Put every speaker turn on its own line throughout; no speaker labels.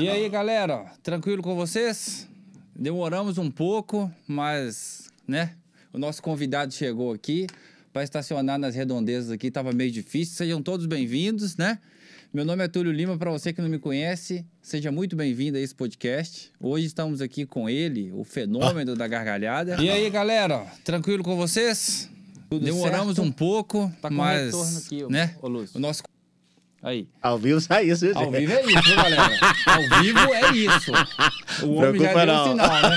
E aí, galera, tranquilo com vocês? Demoramos um pouco, mas, né? O nosso convidado chegou aqui para estacionar nas redondezas aqui, estava meio difícil. Sejam todos bem-vindos, né? Meu nome é Túlio Lima, para você que não me conhece, seja muito bem-vindo a esse podcast. Hoje estamos aqui com ele, o fenômeno da gargalhada. E aí, galera, tranquilo com vocês?
Tudo
Demoramos
certo?
um pouco,
Tá
mas,
aqui,
né?
ô.
O nosso Aí.
Ao vivo sai isso, viu,
Ao
gente?
vivo é isso, viu, galera? Ao vivo é isso. O homem já deu
não.
sinal, né?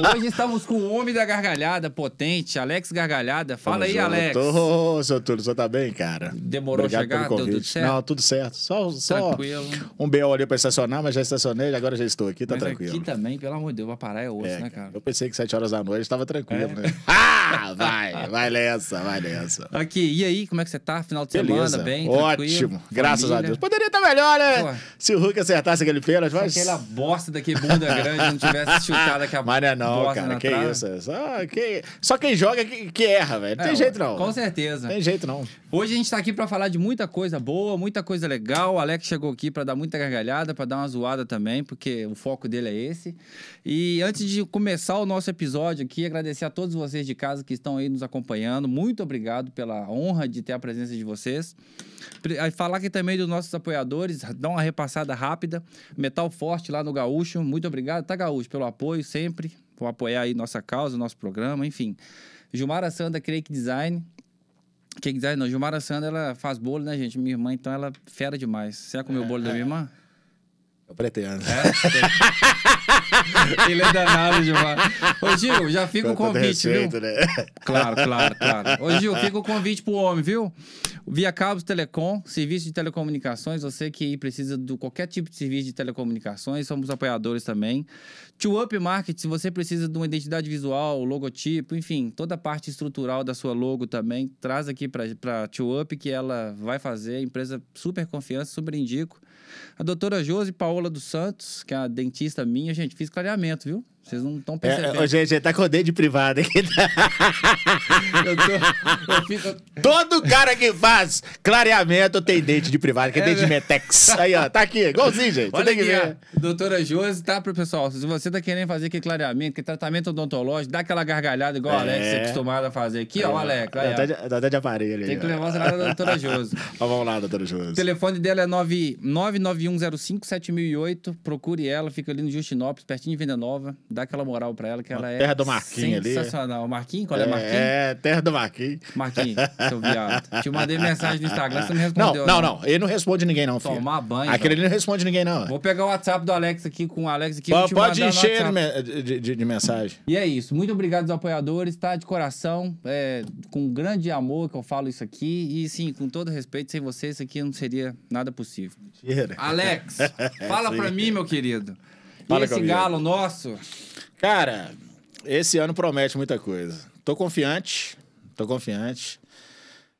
Hoje estamos com o homem da gargalhada potente, Alex Gargalhada. Fala aí,
Tamo
Alex.
junto. Ô, seu Túlio, você tá bem, cara?
Demorou a
Obrigado
chegar? Deu tudo certo?
Não, tudo certo. Só, só
Tranquilo.
um BO ali pra estacionar, mas já estacionei, agora já estou aqui, tá
Mas
tranquilo.
aqui também, pelo amor de Deus, vai parar é osso,
É,
né, cara?
Eu pensei que 7 horas da noite estava tranquilo,
É.
né? Ah, vai, vai nessa, vai nessa.
Aqui, e aí, como é que você tá? Final de
Beleza,
semana, bem?
ótimo,
tranquilo?
graças a
Família?
Deus. Poderia estar melhor, né?
Pô.
Se o Hulk acertasse aquele pênalti, mas...
aquela bosta daquele bunda grande não tivesse chutado aquela
Mas não é cara, que
trave.
isso. é Só, que... Só quem joga que, que erra, velho. Não tem
É,
jeito não.
Com certeza.
Tem jeito não.
Hoje a gente tá aqui pra falar de muita coisa boa, muita coisa legal. O Alex chegou aqui pra dar muita gargalhada, pra dar uma zoada também, porque o foco dele é esse. E antes de começar o nosso episódio aqui, agradecer a todos vocês de casa que estão aí nos acompanhando. Muito obrigado pela honra de ter a presença de vocês. Falar aqui também dos nossos apoiadores, dar uma repassada rápida. Metal Forte lá no Gaúcho. Muito obrigado, tá, Gaúcho, pelo apoio sempre, por apoiar aí nossa causa, nosso programa, enfim. Gilmara Sanda, Cake Design. Cake Design não, Gilmara Sanda, ela faz bolo, né, gente? Minha irmã, então, ela é fera demais. Você já comeu o bolo da minha irmã?
Eu pretendo.
Ele é danado, Gilmar. Ô, Gil, já fica o
Com todo
convite,
respeito,
viu?
né?
Claro, claro, claro. Ô, Gil, fica o convite pro homem, viu? Via Cabos Telecom, serviço de telecomunicações. Você que precisa de qualquer tipo de serviço de telecomunicações, somos apoiadores também. Tio Up Market, se você precisa de uma identidade visual, logotipo, enfim, toda a parte estrutural da sua logo também, traz aqui pra Tio Up que ela vai fazer. Empresa super confiança, super indico. A doutora Josi Paola dos Santos, que é a dentista minha, gente, fiz clareamento, viu? Vocês não estão
É,
percebendo.
ô, gente, ele tá com o dedo de privado aqui.
eu, tô, eu fico,
Todo cara que faz clareamento tem dente de privado, que é,
É,
dente de
né?
Metex. Aí, ó, tá aqui, igualzinho, gente. Você
Olha
tem que ver.
Doutora Josi, tá, pro pessoal? Se você tá querendo fazer aquele clareamento, que tratamento odontológico, dá aquela gargalhada igual o
É.
Alex é acostumado a fazer aqui, ó, o Alex.
Dá
Aí,
até
ó.
de- dá até de aparelho aí.
Tem que
ó.
levar você lá da doutora Josi.
Ó, vamos lá, doutora
O
Josi.
telefone dela é 9 991057008. Procure ela, fica ali no Justinópolis, pertinho de Venda Nova. Dá aquela moral pra ela, que ela é
Terra do Marquinhos ali.
sensacional. Marquinhos? Qual é, Marquinhos?
É, terra do Marquinhos.
Marquinhos, seu viado. Te mandei mensagem no Instagram, você não
Não,
respondeu.
não, não. Ele não responde ninguém, não, filho.
Tomar banho.
Aquele ali não responde ninguém, não.
Vou pegar o WhatsApp do Alex aqui com o Alex aqui.
Pode, encher de- de- de mensagem.
E é isso. Muito obrigado aos apoiadores, tá? De coração, é, com grande amor que eu falo isso aqui. E sim, com todo respeito, sem vocês isso aqui não seria nada possível.
Mentira.
Alex, fala pra mim, meu querido.
Fala
esse galo nosso?
Cara, esse ano promete muita coisa. Tô confiante, tô confiante.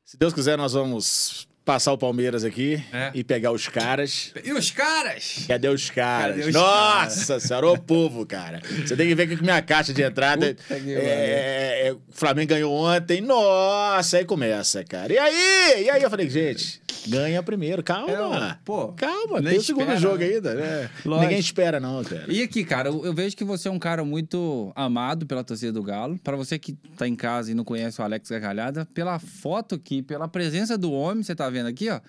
Se Deus quiser, nós vamos passar o Palmeiras aqui
É.
e pegar os caras.
E os caras?
Cadê os caras?
Cadê os
Nossa senhora, ô povo, cara. Você tem que ver que minha caixa de entrada.
Puta que
é, é, o Flamengo ganhou ontem. Nossa, aí começa, cara. E aí? E aí eu falei, gente, ganha primeiro. Calma.
É, pô,
calma, tem o segundo
espera,
jogo
né?
ainda, né? Ninguém espera, não, cara.
E aqui, cara, eu, eu vejo que você é um cara muito amado pela torcida do Galo. Pra você que tá em casa e não conhece o Alex Gargalhada, pela foto aqui, pela presença do homem, você tá vendo aqui, ó.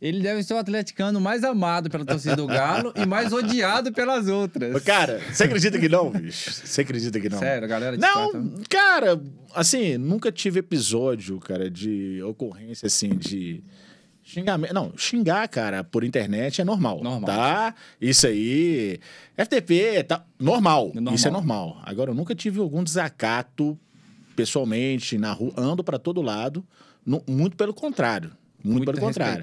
Ele deve ser o atleticano mais amado pela torcida do Galo e mais odiado pelas outras.
Cara, você acredita que não, bicho? Você acredita que não?
Sério, galera de
Não, cara, assim, nunca tive episódio, cara, de ocorrência, assim, de xingamento. Não, xingar, cara, por internet é normal.
Normal.
Tá? Isso aí. FTP, tá. Normal.
Normal.
Isso é normal. Agora, eu nunca tive algum desacato pessoalmente na rua. Ando pra todo lado. nu- muito pelo contrário. Muito, pelo contrário.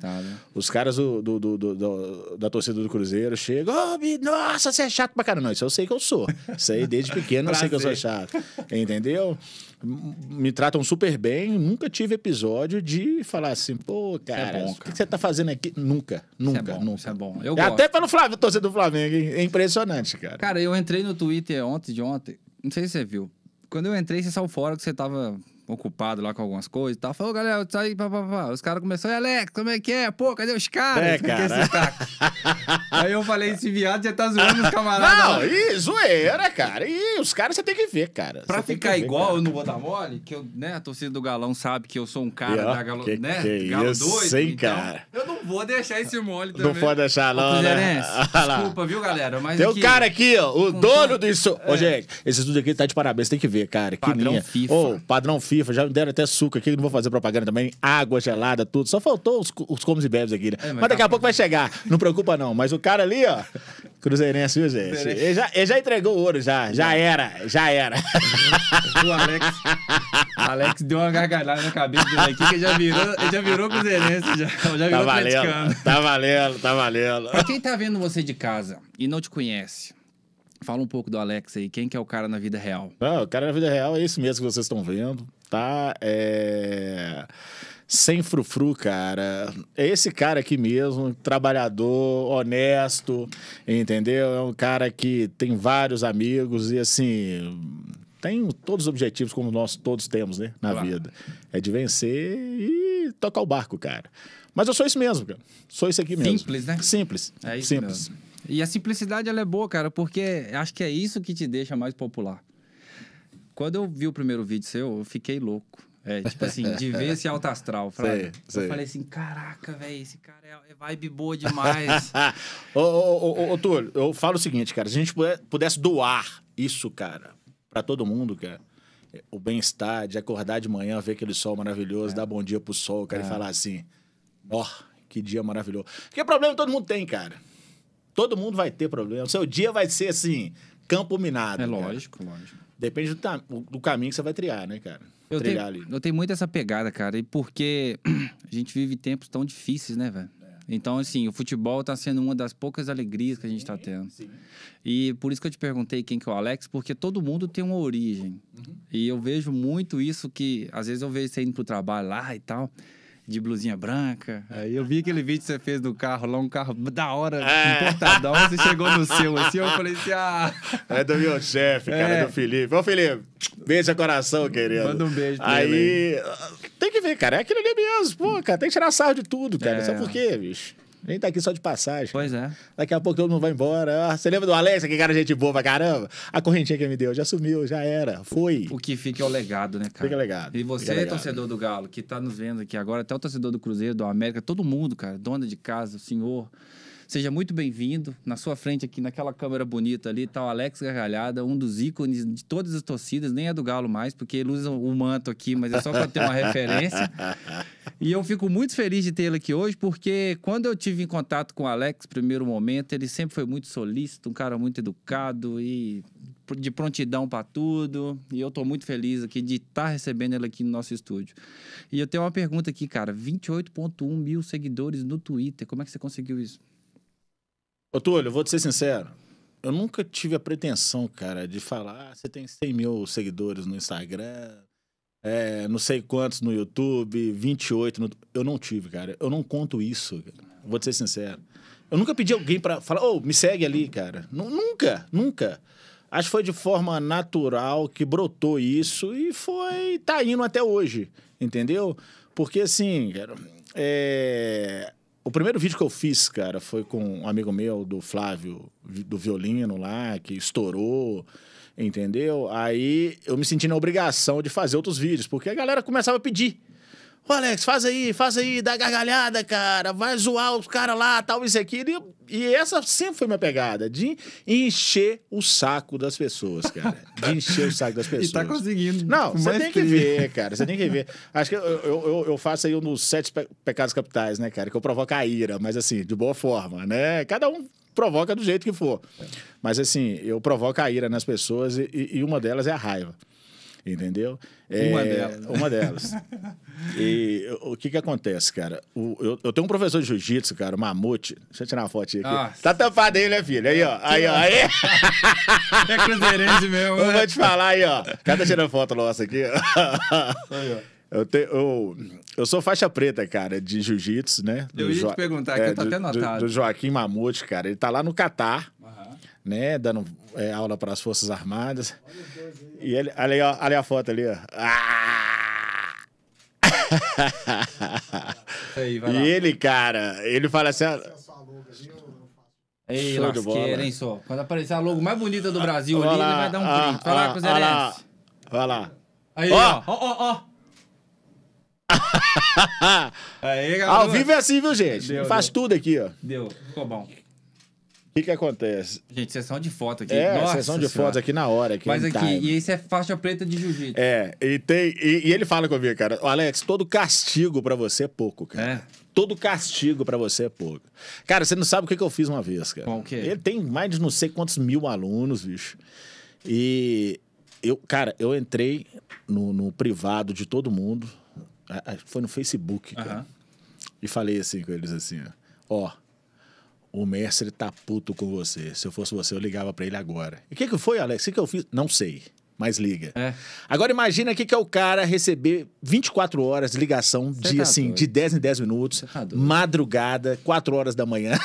Os caras do, do- do- do- da torcida do Cruzeiro chegam, "Ô, Bi, nossa, você é chato pra caramba. Não, isso eu sei que eu sou. Isso aí, desde pequeno, eu sei que eu sou chato. Entendeu? Me tratam super bem. Nunca tive episódio de falar assim, pô, cara,
bom,
o que
cara.
você tá fazendo aqui? Nunca,
Isso
nunca,
é bom,
nunca.
isso é bom. Eu
É
gosto.
até pelo Flávio, torcedor do Flamengo, hein? É impressionante, cara.
Cara, eu entrei no Twitter ontem, de ontem. Não sei se você viu. Quando eu entrei, você saiu fora que você tava ocupado lá com algumas coisas e tal. Falou, galera, saí, pá, pá, pá. Os caras começaram, Alex, como é que é? Pô, cadê os caras?
É, cara.
esse cara- Aí eu falei, esse viado já tá zoando os camaradas.
Não,
lá.
e zoeira, cara. E os caras você tem que ver, cara.
Pra
Você
ficar
que ver,
igual,
cara.
eu não vou dar mole, que eu, né, a torcida do Galão sabe que eu sou um cara
E, ó,
da Galo,
que-
né,
que
Galo
isso,
doido.
hein,
então,
cara?
Eu não vou deixar esse mole também.
Não pode deixar,
Ô,
não, né? Olha lá.
desculpa, viu, galera? Mas
Tem um
aqui-
cara aqui, ó, o dono do estúdio. Ô, gente, esse estúdio aqui tá de parabéns, tem que ver, cara. Que
Padrão
linha.
FIFA.
Ô, padrão FIFA, já me deram até suco aqui, não vou fazer propaganda também. Água gelada, tudo. Só faltou os, os comes e bebes aqui, né?
É, mas
mas daqui
tá-
a pouco vai chegar, não preocupa não. Mas o cara ali, ó, Cruzeirense, viu, gente? Ele já, ele já entregou o ouro, já. Já era, já era.
O Alex, Alex deu uma gargalhada na cabeça dele aqui, que já virou, ele já virou cruzeirense, já, já
Tá
virou
valendo,
atleticano.
tá valendo, tá valendo.
Pra quem tá vendo você de casa e não te conhece, fala um pouco do Alex aí. Quem que é o cara na vida real?
Não, o cara na vida real é esse mesmo que vocês estão vendo, tá? É... Sem frufru, cara. É esse cara aqui mesmo, trabalhador, honesto, entendeu? É um cara que tem vários amigos e, assim, tem todos os objetivos como nós todos temos, né? Na
Claro.
vida. É de vencer e tocar o barco, cara. Mas eu sou isso mesmo, cara. Sou isso aqui mesmo.
Simples, né?
Simples.
É isso
Simples.
mesmo. E a simplicidade, ela é boa, cara, porque acho que é isso que te deixa mais popular. Quando eu vi o primeiro vídeo seu, eu fiquei louco. É, tipo assim, de ver esse alto astral.
Sei,
Eu falei assim, caraca, velho, esse cara é, é vibe boa demais.
ô, ô, ô, ô, Túlio, eu falo o seguinte, cara. Se a gente pudesse doar isso, cara, pra todo mundo, cara, o bem-estar de acordar de manhã, ver aquele sol maravilhoso, dar bom dia pro sol, cara, e falar assim: ó, que dia maravilhoso. Porque problema todo mundo tem, cara. Todo mundo vai ter problema. O seu dia vai ser assim, campo minado.
é
cara.
lógico, lógico.
Depende do, do caminho que você vai triar, né, cara?
Eu tenho,
ali.
eu tenho muito essa pegada, cara, e porque a gente vive tempos tão difíceis, né, velho? Então, assim, o futebol tá sendo uma das poucas alegrias que a gente tá tendo.
Sim.
E por isso que eu te perguntei quem que é o Alex, porque todo mundo tem uma origem. E eu vejo muito isso que, às vezes eu vejo você indo pro trabalho lá e tal, de blusinha branca. Aí eu vi aquele vídeo que você fez do carro lá, um carro da hora,
É.
importadão, você chegou no seu assim, eu falei assim, ah...
É do meu chefe, cara,
É.
do Felipe. Ô, Felipe, beijo coração, querido.
Manda um beijo pra
Aí, tem que ver, cara, é aquilo ali mesmo. Pô, cara, tem que tirar sarro de tudo, cara.
É.
Sabe por quê, bicho? A gente tá aqui só de passagem.
Pois é.
Daqui a pouco todo mundo vai embora. Ah, você lembra do Alex, que cara gente boa pra caramba? A correntinha que ele me deu já sumiu, já era. Foi.
O que fica é o legado, né, cara?
Fica legado,
E você,
legado.
torcedor do Galo, que tá nos vendo aqui agora, até o torcedor do Cruzeiro, do América, todo mundo, cara, dona de casa, o senhor, seja muito bem-vindo. Na sua frente aqui, naquela câmera bonita ali, tá o Alex Gargalhada, um dos ícones de todas as torcidas, nem é do Galo mais, porque ele usa o manto aqui, mas é só pra ter uma referência. E eu fico muito feliz de tê-lo aqui hoje, porque quando eu tive em contato com o Alex, primeiro momento, ele sempre foi muito solícito, um cara muito educado e de prontidão para tudo. E eu tô muito feliz aqui de estar recebendo ele aqui no nosso estúdio. E eu tenho uma pergunta aqui, cara: 28,1 mil seguidores no Twitter. Como é que você conseguiu isso?
Ô, Túlio, eu vou te ser sincero. Eu nunca tive a pretensão, cara, de falar, ah, você tem 100 mil seguidores no Instagram, é, não sei quantos no YouTube, 28 no... Eu não tive, cara. Eu não conto isso, cara. Vou te ser sincero. Eu nunca pedi alguém pra falar, ô, me segue ali, cara. Nu- nunca, nunca. Acho que foi de forma natural que brotou isso e foi, tá indo até hoje, entendeu? Porque assim, cara, é... o primeiro vídeo que eu fiz, cara, foi com um amigo meu, do Flávio, vi- do violino lá, que estourou, entendeu? Aí eu me senti na obrigação de fazer outros vídeos, porque a galera começava a pedir. Ô, Alex, faz aí, faz aí, dá gargalhada, cara, vai zoar os caras lá, tal, isso aqui. E, e essa sempre foi minha pegada, de encher o saco das pessoas, cara. De encher o saco das pessoas.
tá conseguindo.
Não, você tem que ver, cara. Você tem que ver. Acho que eu, eu, eu- faço aí um dos sete pe- pecados capitais, né, cara? Que eu provoco a ira, mas assim, de boa forma, né? Cada um provoca do jeito que for. Mas assim, eu provoco a ira nas pessoas e, e- e uma delas é a raiva. Entendeu?
Uma
É,
delas.
Uma delas. E o que que acontece, cara? O- eu, eu tenho um professor de jiu-jitsu, cara, o Mamute. Deixa eu tirar uma fotinha aqui.
Nossa.
Tá tampado aí, né, filho? Aí, ó. Aí, ó. Aí.
É cruzeirense mesmo.
Eu
né?
vou te falar aí, ó. Cada tirando foto nossa aqui. Eu, te- eu, eu sou faixa preta, cara, de jiu-jitsu, né?
Eu
Do
ia te
Jo-
perguntar, que eu tô
do-
até
do-
anotado.
Do, Joaquim Mamute, cara. Ele tá lá no Catar. Né? Dando é, aula para as Forças Armadas. E ele, aí, ó, aí a foto ali, ó. Ah!
Aí,
E
lá.
ele, cara, ele fala assim. ah,
Ei,
Show
lasqueira, hein, só. Quando aparecer a logo mais bonita do Brasil ali, ele
lá,
vai dar um
ah,
print. Vai lá,
ah,
Cruzeirense.
olha lá. Vai lá.
Aí,
Ó.
ó, ó, ó. Aí, galera.
Ao vivo é assim, viu, gente?
Deu,
Faz
deu.
tudo aqui, ó.
Deu, ficou bom.
Que que acontece?
Gente, sessão de foto aqui.
É,
Nossa
sessão de fotos aqui na hora. Aqui
Mas aqui,
time.
e isso é faixa preta de jiu-jitsu.
É, e, tem, e, e ele fala comigo, cara, "Ô, Alex, todo castigo pra você é pouco, cara.
É.
Todo castigo pra você é pouco. Cara, você não sabe o que, que eu fiz uma vez, cara.
Qual que é?
Ele tem mais de não sei quantos mil alunos, bicho. E eu, cara, eu entrei no, no privado de todo mundo. Foi no Facebook, cara.
Aham.
E falei assim com eles assim, ó. Ó, o mestre tá puto com você. Se eu fosse você, eu ligava pra ele agora. E o que que foi, Alex? O que que eu fiz? Não sei, mas liga.
É.
Agora imagina o que é o cara receber 24 horas de ligação,
Cê
de
tá
assim,
doido.
de 10 em 10 minutos,
tá
madrugada, 4 horas da manhã.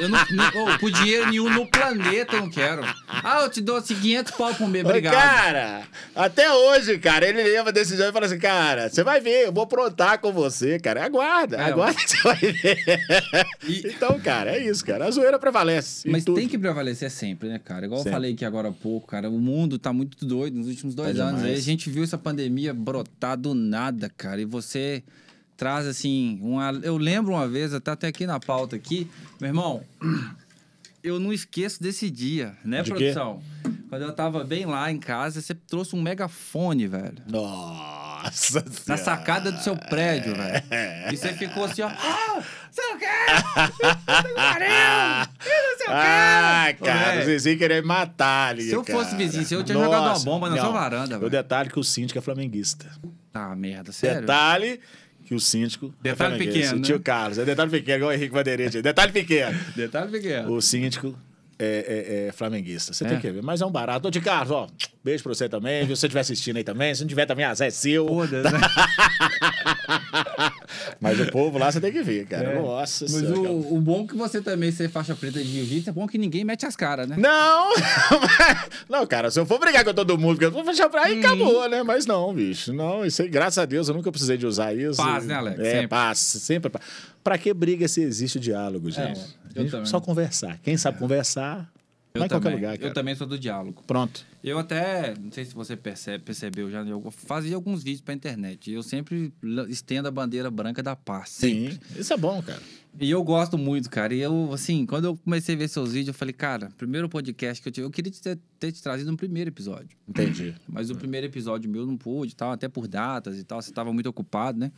Eu não, não, ô, por dinheiro nenhum no planeta eu não quero. Ah, eu te dou assim, 500 pau por mês, obrigado.
Cara, até hoje, cara, ele leva a decisão e fala assim, cara, você vai ver, eu vou aprontar com você, cara. Aguarda,
É,
aguarda que você vai ver.
E-
Então, cara, é isso, cara. A zoeira prevalece.
Mas tem que prevalecer sempre, né, cara? Igual
Sempre.
eu falei aqui agora há pouco, cara. O mundo tá muito doido nos últimos dois
Tá
anos. Aí a gente viu essa pandemia brotar do nada, cara. E você traz, assim, uma... Eu lembro uma vez, até até aqui na pauta aqui, meu irmão, eu não esqueço desse dia, né,
De quê?
produção? Quando eu tava bem lá em casa, você trouxe um megafone, velho.
Nossa
Na
Senhora.
sacada do seu prédio, velho. E você ficou assim, ó. Ah, sei o quê! O!
Ah, cara,
velho,
o Zezinho querer matar ali.
Se eu fosse
cara.
vizinho seu, eu tinha jogado uma bomba na
não.
sua varanda,
O
velho.
detalhe é que o síndico é flamenguista.
Tá, merda, sério?
Detalhe que o síndico. é
Detalhe
flamenguista.
pequeno,
O tio
né?
Carlos. É detalhe pequeno, igual o Henrique Vanderete. Detalhe pequeno.
Detalhe pequeno.
O síndico é, é- é flamenguista. Você
É?
tem que ver. Mas é um barato. Ô, de Carlos, ó. Beijo pra você também. Se você estiver assistindo aí também. Se não tiver também, azar é seu.
Foda-se, né?
Mas o povo lá você tem que ver, cara.
É.
Nossa
Mas
Senhora. cara.
o, o bom que você também ser faixa preta de jiu-jitsu é bom que ninguém mete as caras, né?
Não! não, cara, se eu for brigar com todo mundo, porque eu vou fechar pra aí,
Uhum.
acabou, né? Mas não, bicho. Não, isso aí, graças a Deus, eu nunca precisei de usar isso.
Paz, né, Alex?
É,
Sempre.
paz, sempre. paz. Pra que briga se existe o diálogo, gente?
Eu também.
só conversar. Quem sabe conversar,
Eu
vai em qualquer
também.
lugar, cara.
Eu também sou do diálogo.
Pronto.
Eu até, não sei se você percebe, percebeu já, eu fazia alguns vídeos pra internet. Eu sempre estendo a bandeira branca da paz. Sempre.
Sim. Isso é bom, cara.
E eu gosto muito, cara. E eu, assim, quando eu comecei a ver seus vídeos, eu falei, cara, primeiro podcast que eu tive, eu queria te ter, ter te trazido no primeiro episódio.
Entendi.
Mas o primeiro episódio meu não pude, tal, até por datas e tal, você estava muito ocupado, né?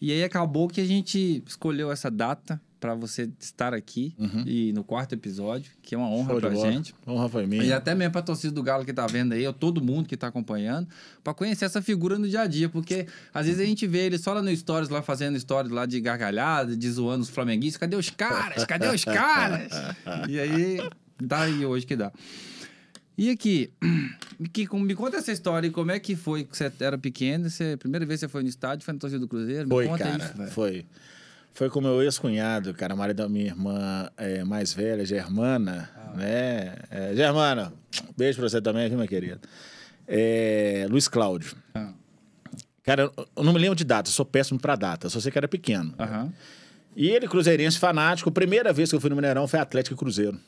E aí acabou que a gente escolheu essa data para você estar aqui e no quarto episódio, que é uma honra
bola.
gente.
Honra foi minha.
E até mesmo pra torcida do Galo que tá vendo aí, ou todo mundo que tá acompanhando, pra conhecer essa figura no dia a dia, porque às vezes a gente vê ele só lá no Stories, lá fazendo stories lá de gargalhada, de zoando os flamenguistas, cadê os caras? Cadê os caras? e aí, dá aí hoje que dá. E aqui, me, que- me conta essa história, e como é que foi que você era pequeno, você, primeira vez que você foi no estádio, foi na torcida do Cruzeiro?
Foi,
me conta
cara.
isso, velho.
foi. Foi com meu ex-cunhado, cara, marido da minha irmã é, mais velha, Germana,
Ah.
né? É, Germana, beijo pra você também, viu, minha querida? É, Luiz Cláudio.
Ah,
Cara, eu- não me lembro de data, eu sou péssimo pra data, só sei que era pequeno.
Aham.
E ele, cruzeirense fanático, primeira vez que eu fui no Mineirão foi Atlético e Cruzeiro.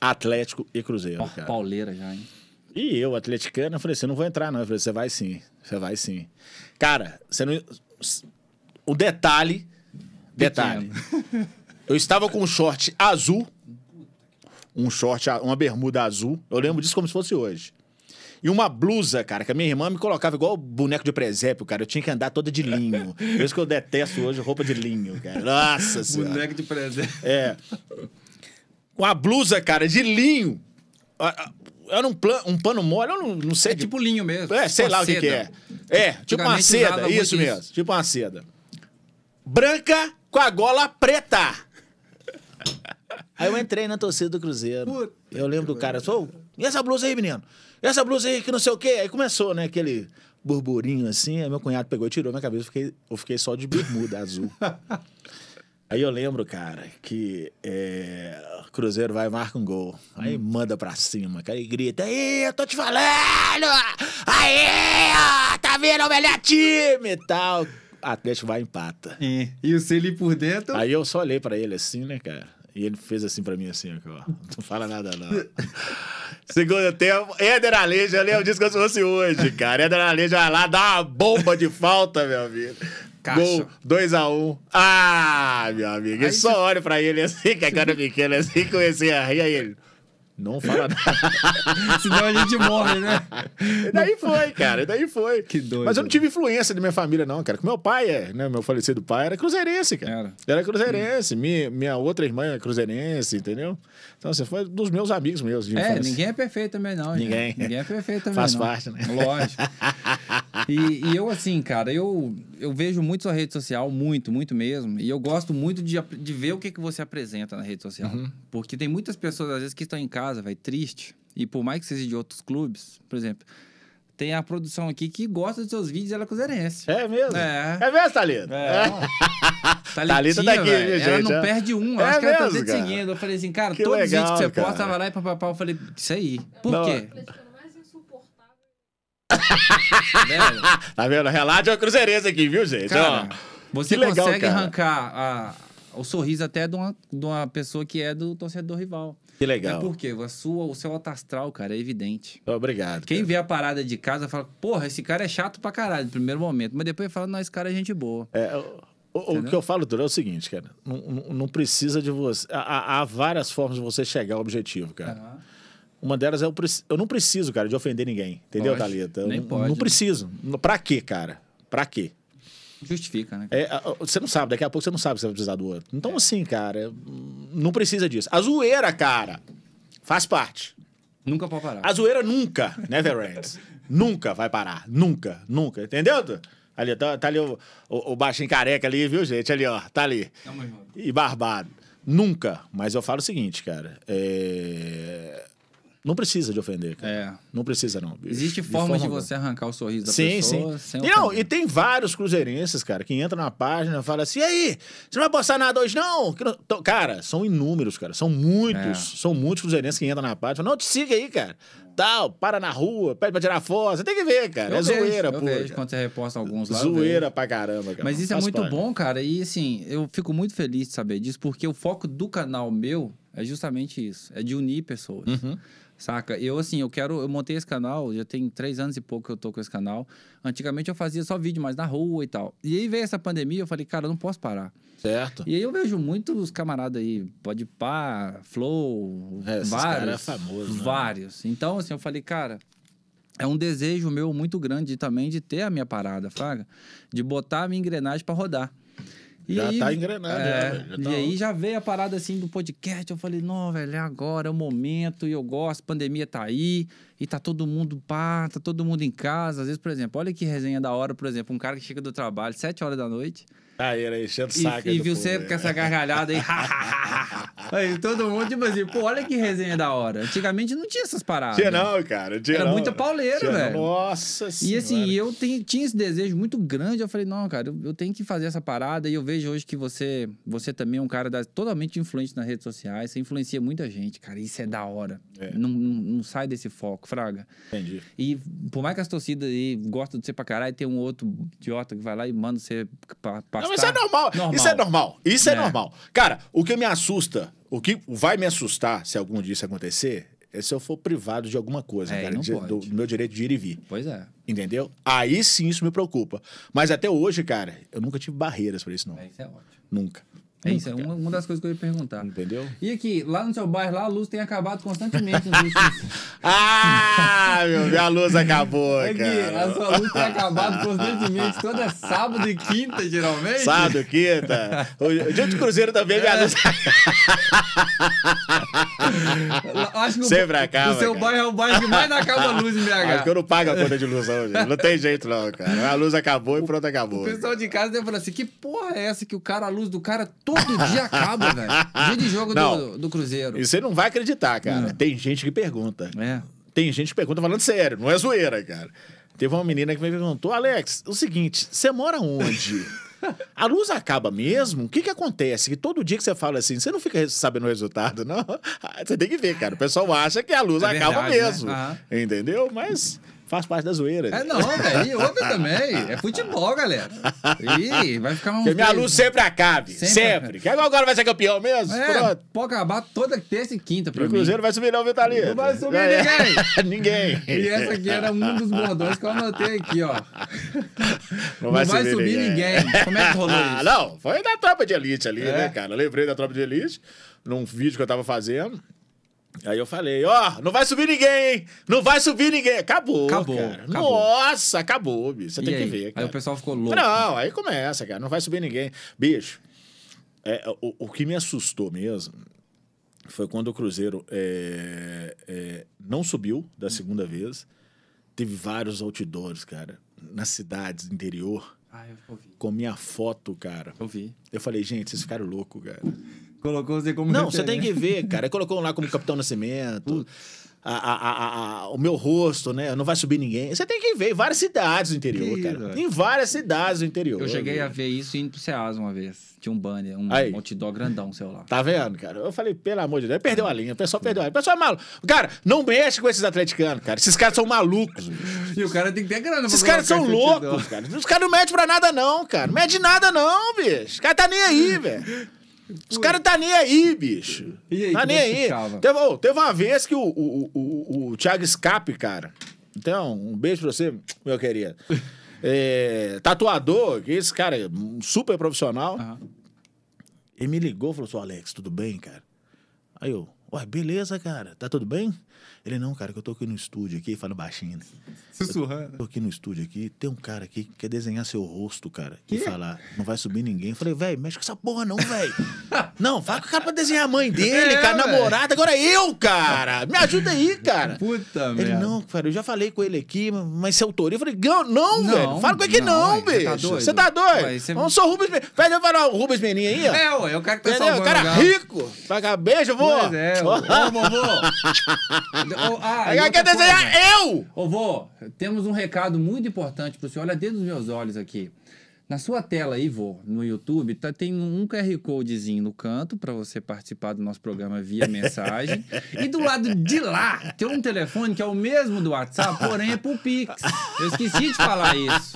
Atlético e Cruzeiro,
Ó,
cara.
pauleira já, hein?
E eu, atleticano, eu falei, você não vou entrar, não. Eu falei, você vai sim, você vai sim. Cara, você não. O detalhe. Detalhe. Eu estava com um short azul. Um short, uma bermuda azul. Eu lembro disso como se fosse hoje. E uma blusa, cara, que a minha irmã me colocava igual boneco de presépio, cara. Eu tinha que andar toda de linho. Por isso que eu detesto hoje roupa de linho, cara. Nossa senhora.
Boneco de presente.
É. Com a blusa, cara, de linho. Era um, plan, um pano mole, eu não, não sei.
É tipo linho mesmo.
É, sei
Uma
lá o que, que
seda.
é. É, tipo uma seda, isso
isso.
mesmo. Tipo uma seda. Branca com a gola preta. Aí eu entrei na torcida do Cruzeiro.
Puta
eu lembro do cara, sou, e essa blusa aí, menino? E essa blusa aí, que não sei o quê? Aí começou, né, aquele burburinho assim. Aí meu cunhado pegou e tirou minha cabeça. Eu fiquei, eu fiquei só de bermuda azul. Aí eu lembro, cara, que é, o Cruzeiro vai e marca um gol. Aí manda pra cima, cara, e grita: Aí, eu tô te falando! Aí, ó, tá vendo o melhor time e tal. Atlético vai empata.
É. E o Celi por dentro.
Aí eu só olhei pra ele assim, né, cara? E ele fez assim pra mim, assim, ó. Não fala nada, não. Segundo tempo, Éder Aleja, eu lembro disso como se fosse hoje, cara. Éder Aleja vai lá, dá uma bomba de falta, meu amigo.
Caixa.
Gol, 2x1. Um. Ah, meu amigo. Eu
Aí
só
você-
olho pra ele assim, com a cara pequena, assim, comecei a rir. Aí ele, não fala nada.
Senão a gente morre, né?
E daí foi, cara. E daí foi.
Que doido.
Mas eu não tive influência da minha família, não, cara. Que meu pai, é, né? Meu falecido pai era cruzeirense, cara.
Era.
Era cruzeirense. Minha, minha outra irmã é cruzeirense, entendeu? Então, assim, foi dos meus amigos meus de
É,
infância.
ninguém é perfeito também, não. gente.
Ninguém.
Ninguém é perfeito também,
Faz
não.
parte, né?
Lógico. E, e eu, assim, cara, eu, eu vejo muito sua rede social, muito, muito mesmo. E eu gosto muito de, de ver o que, que você apresenta na rede social.
Uhum.
Porque tem muitas pessoas, às vezes, que estão em casa, vai triste. E por mais que seja de outros clubes, por exemplo, tem a produção aqui que gosta dos seus vídeos, ela é cruzeirense.
É mesmo?
É.
É mesmo, Thalita?
É. Thalita
Thalita tá aqui,
velho,
viu,
Ela
gente?
não
É.
perde um. Eu
É
acho que ela tá
mesmo,
sempre seguindo. Eu falei assim, cara,
Que
todos os vídeos
legal,
que você
cara.
posta, vai lá e papapá. Eu falei, isso aí. Por
Não,
quê?
Insuportável.
Velho,
Tá vendo? Relato é uma cruzeirense aqui, viu, gente?
Cara,
Ó,
você
legal,
consegue
cara.
arrancar a- o sorriso até de uma, de uma pessoa que é do torcedor rival.
que
É
legal.
porque a sua, o seu alto astral, cara, é evidente.
Obrigado.
Quem
cara.
vê a parada de casa fala, porra, esse cara é chato pra caralho no primeiro momento. Mas depois fala, não, esse cara é gente boa.
É, o, o- que eu falo, Túlio, é o seguinte, cara. Não, não- precisa de você. Há, há- várias formas de você chegar ao objetivo, cara.
Aham.
Uma delas é eu, preci- eu não preciso, cara, de ofender ninguém. Entendeu,
Pode.
Thalita? Eu
Nem
não,
pode.
Não preciso. Pra quê, cara? Pra quê?
Justifica, né?
É, você não sabe, daqui a pouco você não sabe você vai precisar do outro. Então, assim, cara, não precisa disso. A zoeira, cara, faz parte.
Nunca pode parar.
A zoeira nunca, never ends. nunca vai parar. Nunca, nunca. Entendeu? Ali, tá, tá ali o, o, o baixinho careca ali, viu, gente? Ali, ó, tá ali.
Tamo junto.
E barbado. Nunca. Mas eu falo o seguinte, cara. é, Não precisa de ofender, cara.
É.
Não precisa, não. bicho.
Existe
De
formas de
forma
você arrancar o sorriso da
Sim,
pessoa
sim.
sem
E, não, e tem vários cruzeirenses, cara, que entram na página e falam assim: e aí, você não vai postar nada hoje, não? Cara, são inúmeros, cara. São muitos.
É.
São muitos cruzeirenses que entram na página e falam: não, te siga aí, cara. Tal, para na rua, pede pra tirar foto. Você tem que ver, cara.
Eu
é
vejo,
zoeira, pô.
quando você reposta alguns lá.
Zoeira pra caramba, cara.
Mas isso é
Faz
muito
parte.
bom, cara. E assim, eu fico muito feliz de saber disso, porque o foco do canal meu é justamente isso: é de unir pessoas.
Uhum.
Saca? Eu, assim, eu quero. Eu montei esse canal, já tem três anos e pouco que eu tô com esse canal. Antigamente eu fazia só vídeo mais na rua e tal. E aí veio essa pandemia, eu falei, cara, eu não posso parar.
Certo.
E aí eu vejo muitos camaradas aí, pode pá, Flow,
É,
vários.
cara é famoso, né?
Vários. Então, assim, eu falei, cara, é um desejo meu muito grande também de ter a minha parada, Fraga, de botar a minha engrenagem pra rodar. E
Já
aí,
tá engrenado, já,
é,
velho, já
e
tá
aí
ótimo.
já veio a parada assim do podcast. Eu falei, não, velho, é agora, é o momento, e eu gosto, a pandemia tá aí, e tá todo mundo pá, tá todo mundo em casa. Às vezes, por exemplo, olha que resenha da hora, por exemplo, um cara que chega do trabalho, sete horas da noite,
Aí, era enchendo o
e,
saco.
e
do
viu
povo,
você
né?
com essa gargalhada aí. aí todo mundo, tipo assim, pô, olha que resenha da hora. Antigamente não tinha essas paradas.
Tinha não, cara. Tinha
Era
não.
muita pauleira, velho.
Nossa
E
senhora.
assim, eu tenho- tinha esse desejo muito grande. Eu falei, não, cara, eu, eu tenho que fazer essa parada. E eu vejo hoje que você, você também é um cara da- totalmente influente nas redes sociais. Você influencia muita gente, cara. Isso é da hora.
É.
Não, não, não sai desse foco, Fraga.
Entendi.
E por mais que as torcidas aí gostam de você pra caralho, tem um outro idiota que vai lá e manda você pa- pastar.
Não, mas isso é normal.
Normal.
Isso é normal. Isso é.
É.
normal. Cara, o que me assusta, o que vai me assustar se algum dia isso acontecer, é se eu for privado de alguma coisa,
É,
cara, de- do, do meu direito de ir e vir.
Pois é.
Entendeu? Aí sim isso me preocupa. Mas até hoje, cara, eu nunca tive barreiras pra isso, não.
É, isso é ótimo.
Nunca.
É
Nunca,
isso, é uma, uma das coisas que eu ia perguntar.
Entendeu?
E aqui, lá no seu bairro, lá a luz tem acabado constantemente nos últimos...
Ah, meu, minha luz acabou,
Aqui,
cara.
a sua luz tem acabado constantemente, toda sábado e quinta, geralmente.
Sábado, quinta. O o dia de cruzeiro também, minha luz.
Acho que o,
Sempre acaba,
o seu
cara.
bairro é o bairro que mais acaba a luz em BH.
Acho que eu não pago a conta de luz hoje. Não tem jeito, não, cara. A luz acabou e pronto, acabou.
O pessoal de casa deve falar assim: que porra é essa que o cara, a luz do cara todo dia acaba, velho? Dia de jogo
Não.
do, do Cruzeiro.
E você não vai acreditar, cara.
Não.
Tem gente que pergunta.
É.
Tem gente que pergunta falando sério, não é zoeira, cara. Teve uma menina que me perguntou, Alex, o seguinte, você mora onde? A luz acaba mesmo? O que que acontece? Que todo dia que você fala assim, você não fica sabendo o resultado, não? Ah, Você tem que ver, cara. O pessoal acha que a luz
É
acaba
verdade, né?
mesmo.
Aham.
Entendeu? Mas Faz parte da zoeira.
É não, velho. E outra também. É futebol, galera. Ih, vai ficar um.
Porque minha luz sempre acabe.
Sempre
Sempre. Que agora vai ser campeão mesmo?
É,
Pronto.
pode acabar toda terça e quinta
E
pra
o
mim.
Cruzeiro vai subir não, viu, Thalita?
Não vai subir
ninguém.
E essa aqui era um dos bordões que eu anotei aqui, ó.
Não
vai subir ninguém. Como é que rolou
Ah,
isso?
não, foi da tropa de elite ali,
É?
né, cara? Eu lembrei da tropa de elite num vídeo que eu tava fazendo. Aí eu falei, ó, não vai subir ninguém, hein? Não vai subir ninguém. Acabou,
Acabou,
cara.
acabou.
Nossa, acabou, bicho. Você
E
tem
aí?
que ver, cara.
Aí o pessoal ficou louco.
Não, aí começa, cara. Não vai subir ninguém. Bicho, é, o, o que me assustou mesmo foi quando o Cruzeiro é, é, não subiu da segunda vez. Teve vários outdoors, cara, nas cidades do interior,
Ah, eu ouvi.
com minha foto, cara.
Eu vi.
Eu falei, gente, vocês ficaram loucos, cara.
Colocou você como
Não, você tem
referência.
que ver, cara. Colocou lá como Capitão Nascimento. A, a- a- a- o meu rosto, né? Não vai subir ninguém. Você tem que ver em várias cidades do interior,
Que
cara. Em várias cidades do interior.
Eu cheguei a
bicho.
ver isso indo pro Ceasa uma vez. Tinha um banner, um
Aí.
outdoor grandão seu lá.
Tá vendo, cara? Eu falei, pelo amor de Deus, perdeu a linha. O pessoal perdeu a linha. O pessoal é maluco. Cara, não mexe com esses atleticanos, cara. Esses caras são malucos.
E o cara tem que ter grana
Esses caras são loucos, cara. Os caras não medem pra nada, não, cara. Não mede nada, não, bicho. Os caras tá nem aí, velho. Os caras tá nem aí, bicho.
E aí,
tá nem
é
aí. Teve, ô, teve uma vez que o, o, o, o, Thiago Scape, cara. Então, um beijo pra você, meu querido. É, tatuador, que esse cara é um super profissional.
Aham.
Ele me ligou e falou assim: "Ô, Alex, tudo bem, cara? Aí eu, ué, beleza, cara, tá tudo bem? Ele, não, cara, que eu tô aqui no estúdio aqui, falando baixinho. né?
Sussurrando.
Tô aqui no estúdio aqui, tem um cara aqui que quer desenhar seu rosto, cara. E
Quê?
falar, não vai subir ninguém. Eu falei, velho, mexe com essa porra não, velho. não, fala com o cara pra desenhar a mãe dele,
É,
cara, namorada. Agora eu, cara. Me ajuda aí, cara.
Puta
Ele,
merda.
não, cara, eu já falei com ele aqui, mas você autoria? Eu falei, não, não,
Não,
velho. Fala com ele que
não,
não,
você tá
bicho.
doido?
Você tá doido?
Ué,
Eu não sou o Rubens Menin. Pede eu falar o Rubens Menin aí, ó.
É, ué, o cara que tá
Entendeu?
salvando
O cara
o
rico. Paga beijo, vô.
Pois é, ô, ô, vovô. Ah,
Aí
e
quer desenhar eu.
Ô, vô, temos um recado muito importante pro senhor. Olha dentro dos meus olhos aqui. Na sua tela aí, vô, no YouTube, tá, tem um QR Codezinho no canto para você participar do nosso programa via mensagem. e do lado de lá tem um telefone que é o mesmo do WhatsApp, porém é pro Pix. Eu esqueci de falar isso.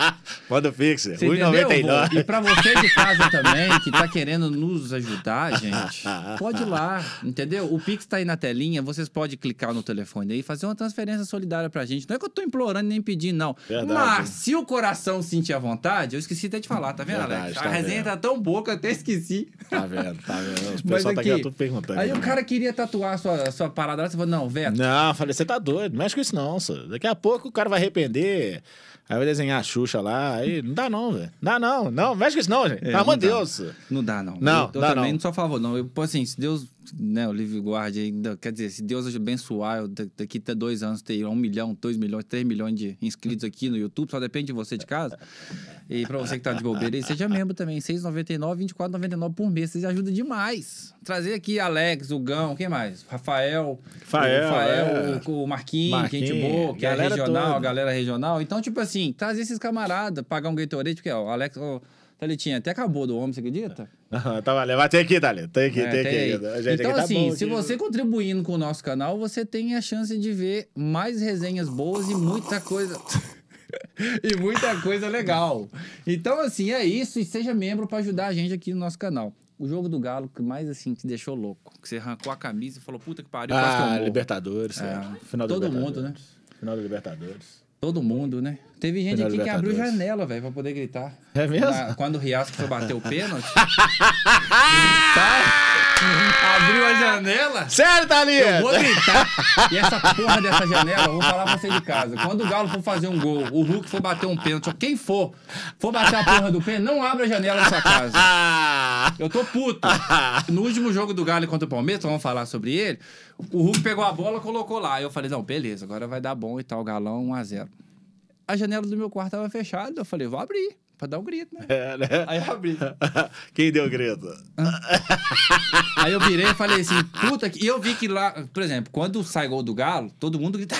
Manda o Pix,
vô?
1,99.
E pra você de casa também, que tá querendo nos ajudar, gente, pode ir lá, entendeu? O Pix tá aí na telinha, vocês podem clicar no telefone aí e fazer uma transferência solidária pra gente. Não é que eu tô implorando nem pedindo, não.
Verdade.
Mas se o coração sentir a vontade, eu esqueci até de falar, tá vendo,
Verdade,
Alex?
tá
a resenha
vendo.
tá tão boa que eu até esqueci.
Tá vendo, tá vendo. O
Mas
pessoal tá
aqui,
aqui tudo perguntando.
aí o cara queria tatuar a sua, a sua parada lá, você falou, não, Veto,
Não, eu falei, você tá doido, não mexe com isso não, só. Daqui a pouco o cara vai arrepender, aí vai desenhar a Xuxa lá, aí não dá não, velho. Não dá não, não, mexe com isso não, gente.
É,
Pelo amor de. Deus.
Não dá, não.
Não,
eu, eu
dá
também
não.
não sou a favor, não. Eu, assim, se Deus, né, o livre guarde ainda, quer dizer, se Deus abençoar, eu, da- daqui até dois anos ter um milhão, dois milhões, três milhões de inscritos aqui no YouTube, só depende de você de casa. E pra você que tá de bobeira aí, seja membro também, R$ 6,99, R$ 24,99 por mês, vocês ajudam demais. Trazer aqui Alex, o Gão, quem mais? Rafael,
Rafael,
o, Rafael,
é.
o, Marquinhos,
Marquinhos,
gente boa, que é
galera
regional,
toda.
a galera regional. Então, tipo assim, trazer esses camaradas, pagar um Gatorade, porque, ó, o Alex, ó, Thalitinha, até acabou do homem, você acredita?
tá valendo, mas tem aqui, Thalita, tem aqui,
É,
tem
tem
aqui. gente
então,
aqui tá
assim,
bom
se você contribuindo com o nosso canal, você tem a chance de ver mais resenhas boas e muita coisa. e muita coisa legal. Então, assim, é isso. E seja membro para ajudar a gente aqui no nosso canal. O jogo do Galo que mais, assim, te deixou louco. Que você arrancou a camisa e falou, puta que pariu, que
Ah,
morro.
Libertadores,
É,
é. Final
todo mundo,
Libertadores. Final da Libertadores.
Todo mundo, né? Teve gente
Final
aqui que abriu
Libertadores.
janela, velho, pra poder gritar.
É mesmo?
Na- quando o Riasco foi bater o pênalti. tá? Abriu a janela.
Sério, Thalita?
Eu vou gritar. E essa porra dessa janela, eu vou falar pra você de casa. Quando o Galo for fazer um gol, o Hulk for bater um pênalti, ou quem for, for bater a porra do pênalti, não abra a janela da sua casa. Eu tô puto. No último jogo do Galo contra o Palmeiras, vamos falar sobre ele, o Hulk pegou a bola colocou lá. Eu falei, não, beleza, agora vai dar bom e tal, Galão 1x0. A janela do meu quarto tava fechada, eu falei, vou abrir, pra dar um grito, né?
É, né?
Aí eu abri.
Quem deu grito?
Aí eu virei e falei assim, puta que. E eu vi que lá, por exemplo, quando sai gol do Galo, todo mundo grita.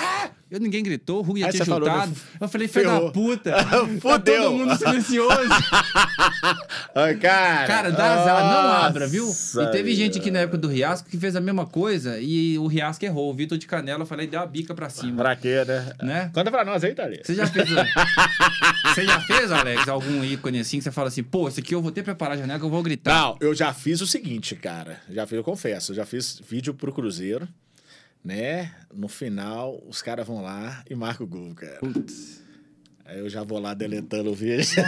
Eu, ninguém gritou, o
Aí
tinha
você falou,
chutado.
né,
eu falei, filho da puta. Tá
Fudeu.
todo mundo silencioso.
Cara.
Cara, dá azar, não abra, viu? E teve gente aqui na época do Riasco que fez a mesma coisa e o Riasco errou. O Vitor de Canela, eu falei, deu a bica pra cima.
Pra quê, né?
Né?
Conta pra nós aí, Thalita.
Você já fez. você já fez, Alex, algum ícone assim que você fala assim, pô, esse aqui eu vou ter que preparar a janela que eu vou gritar.
Não, eu já fiz o seguinte, cara. Já fiz, eu confesso, eu já fiz vídeo pro Cruzeiro, né? No final, os caras vão lá e marcam o gol, cara.
Putz.
Aí eu já vou lá deletando o vídeo.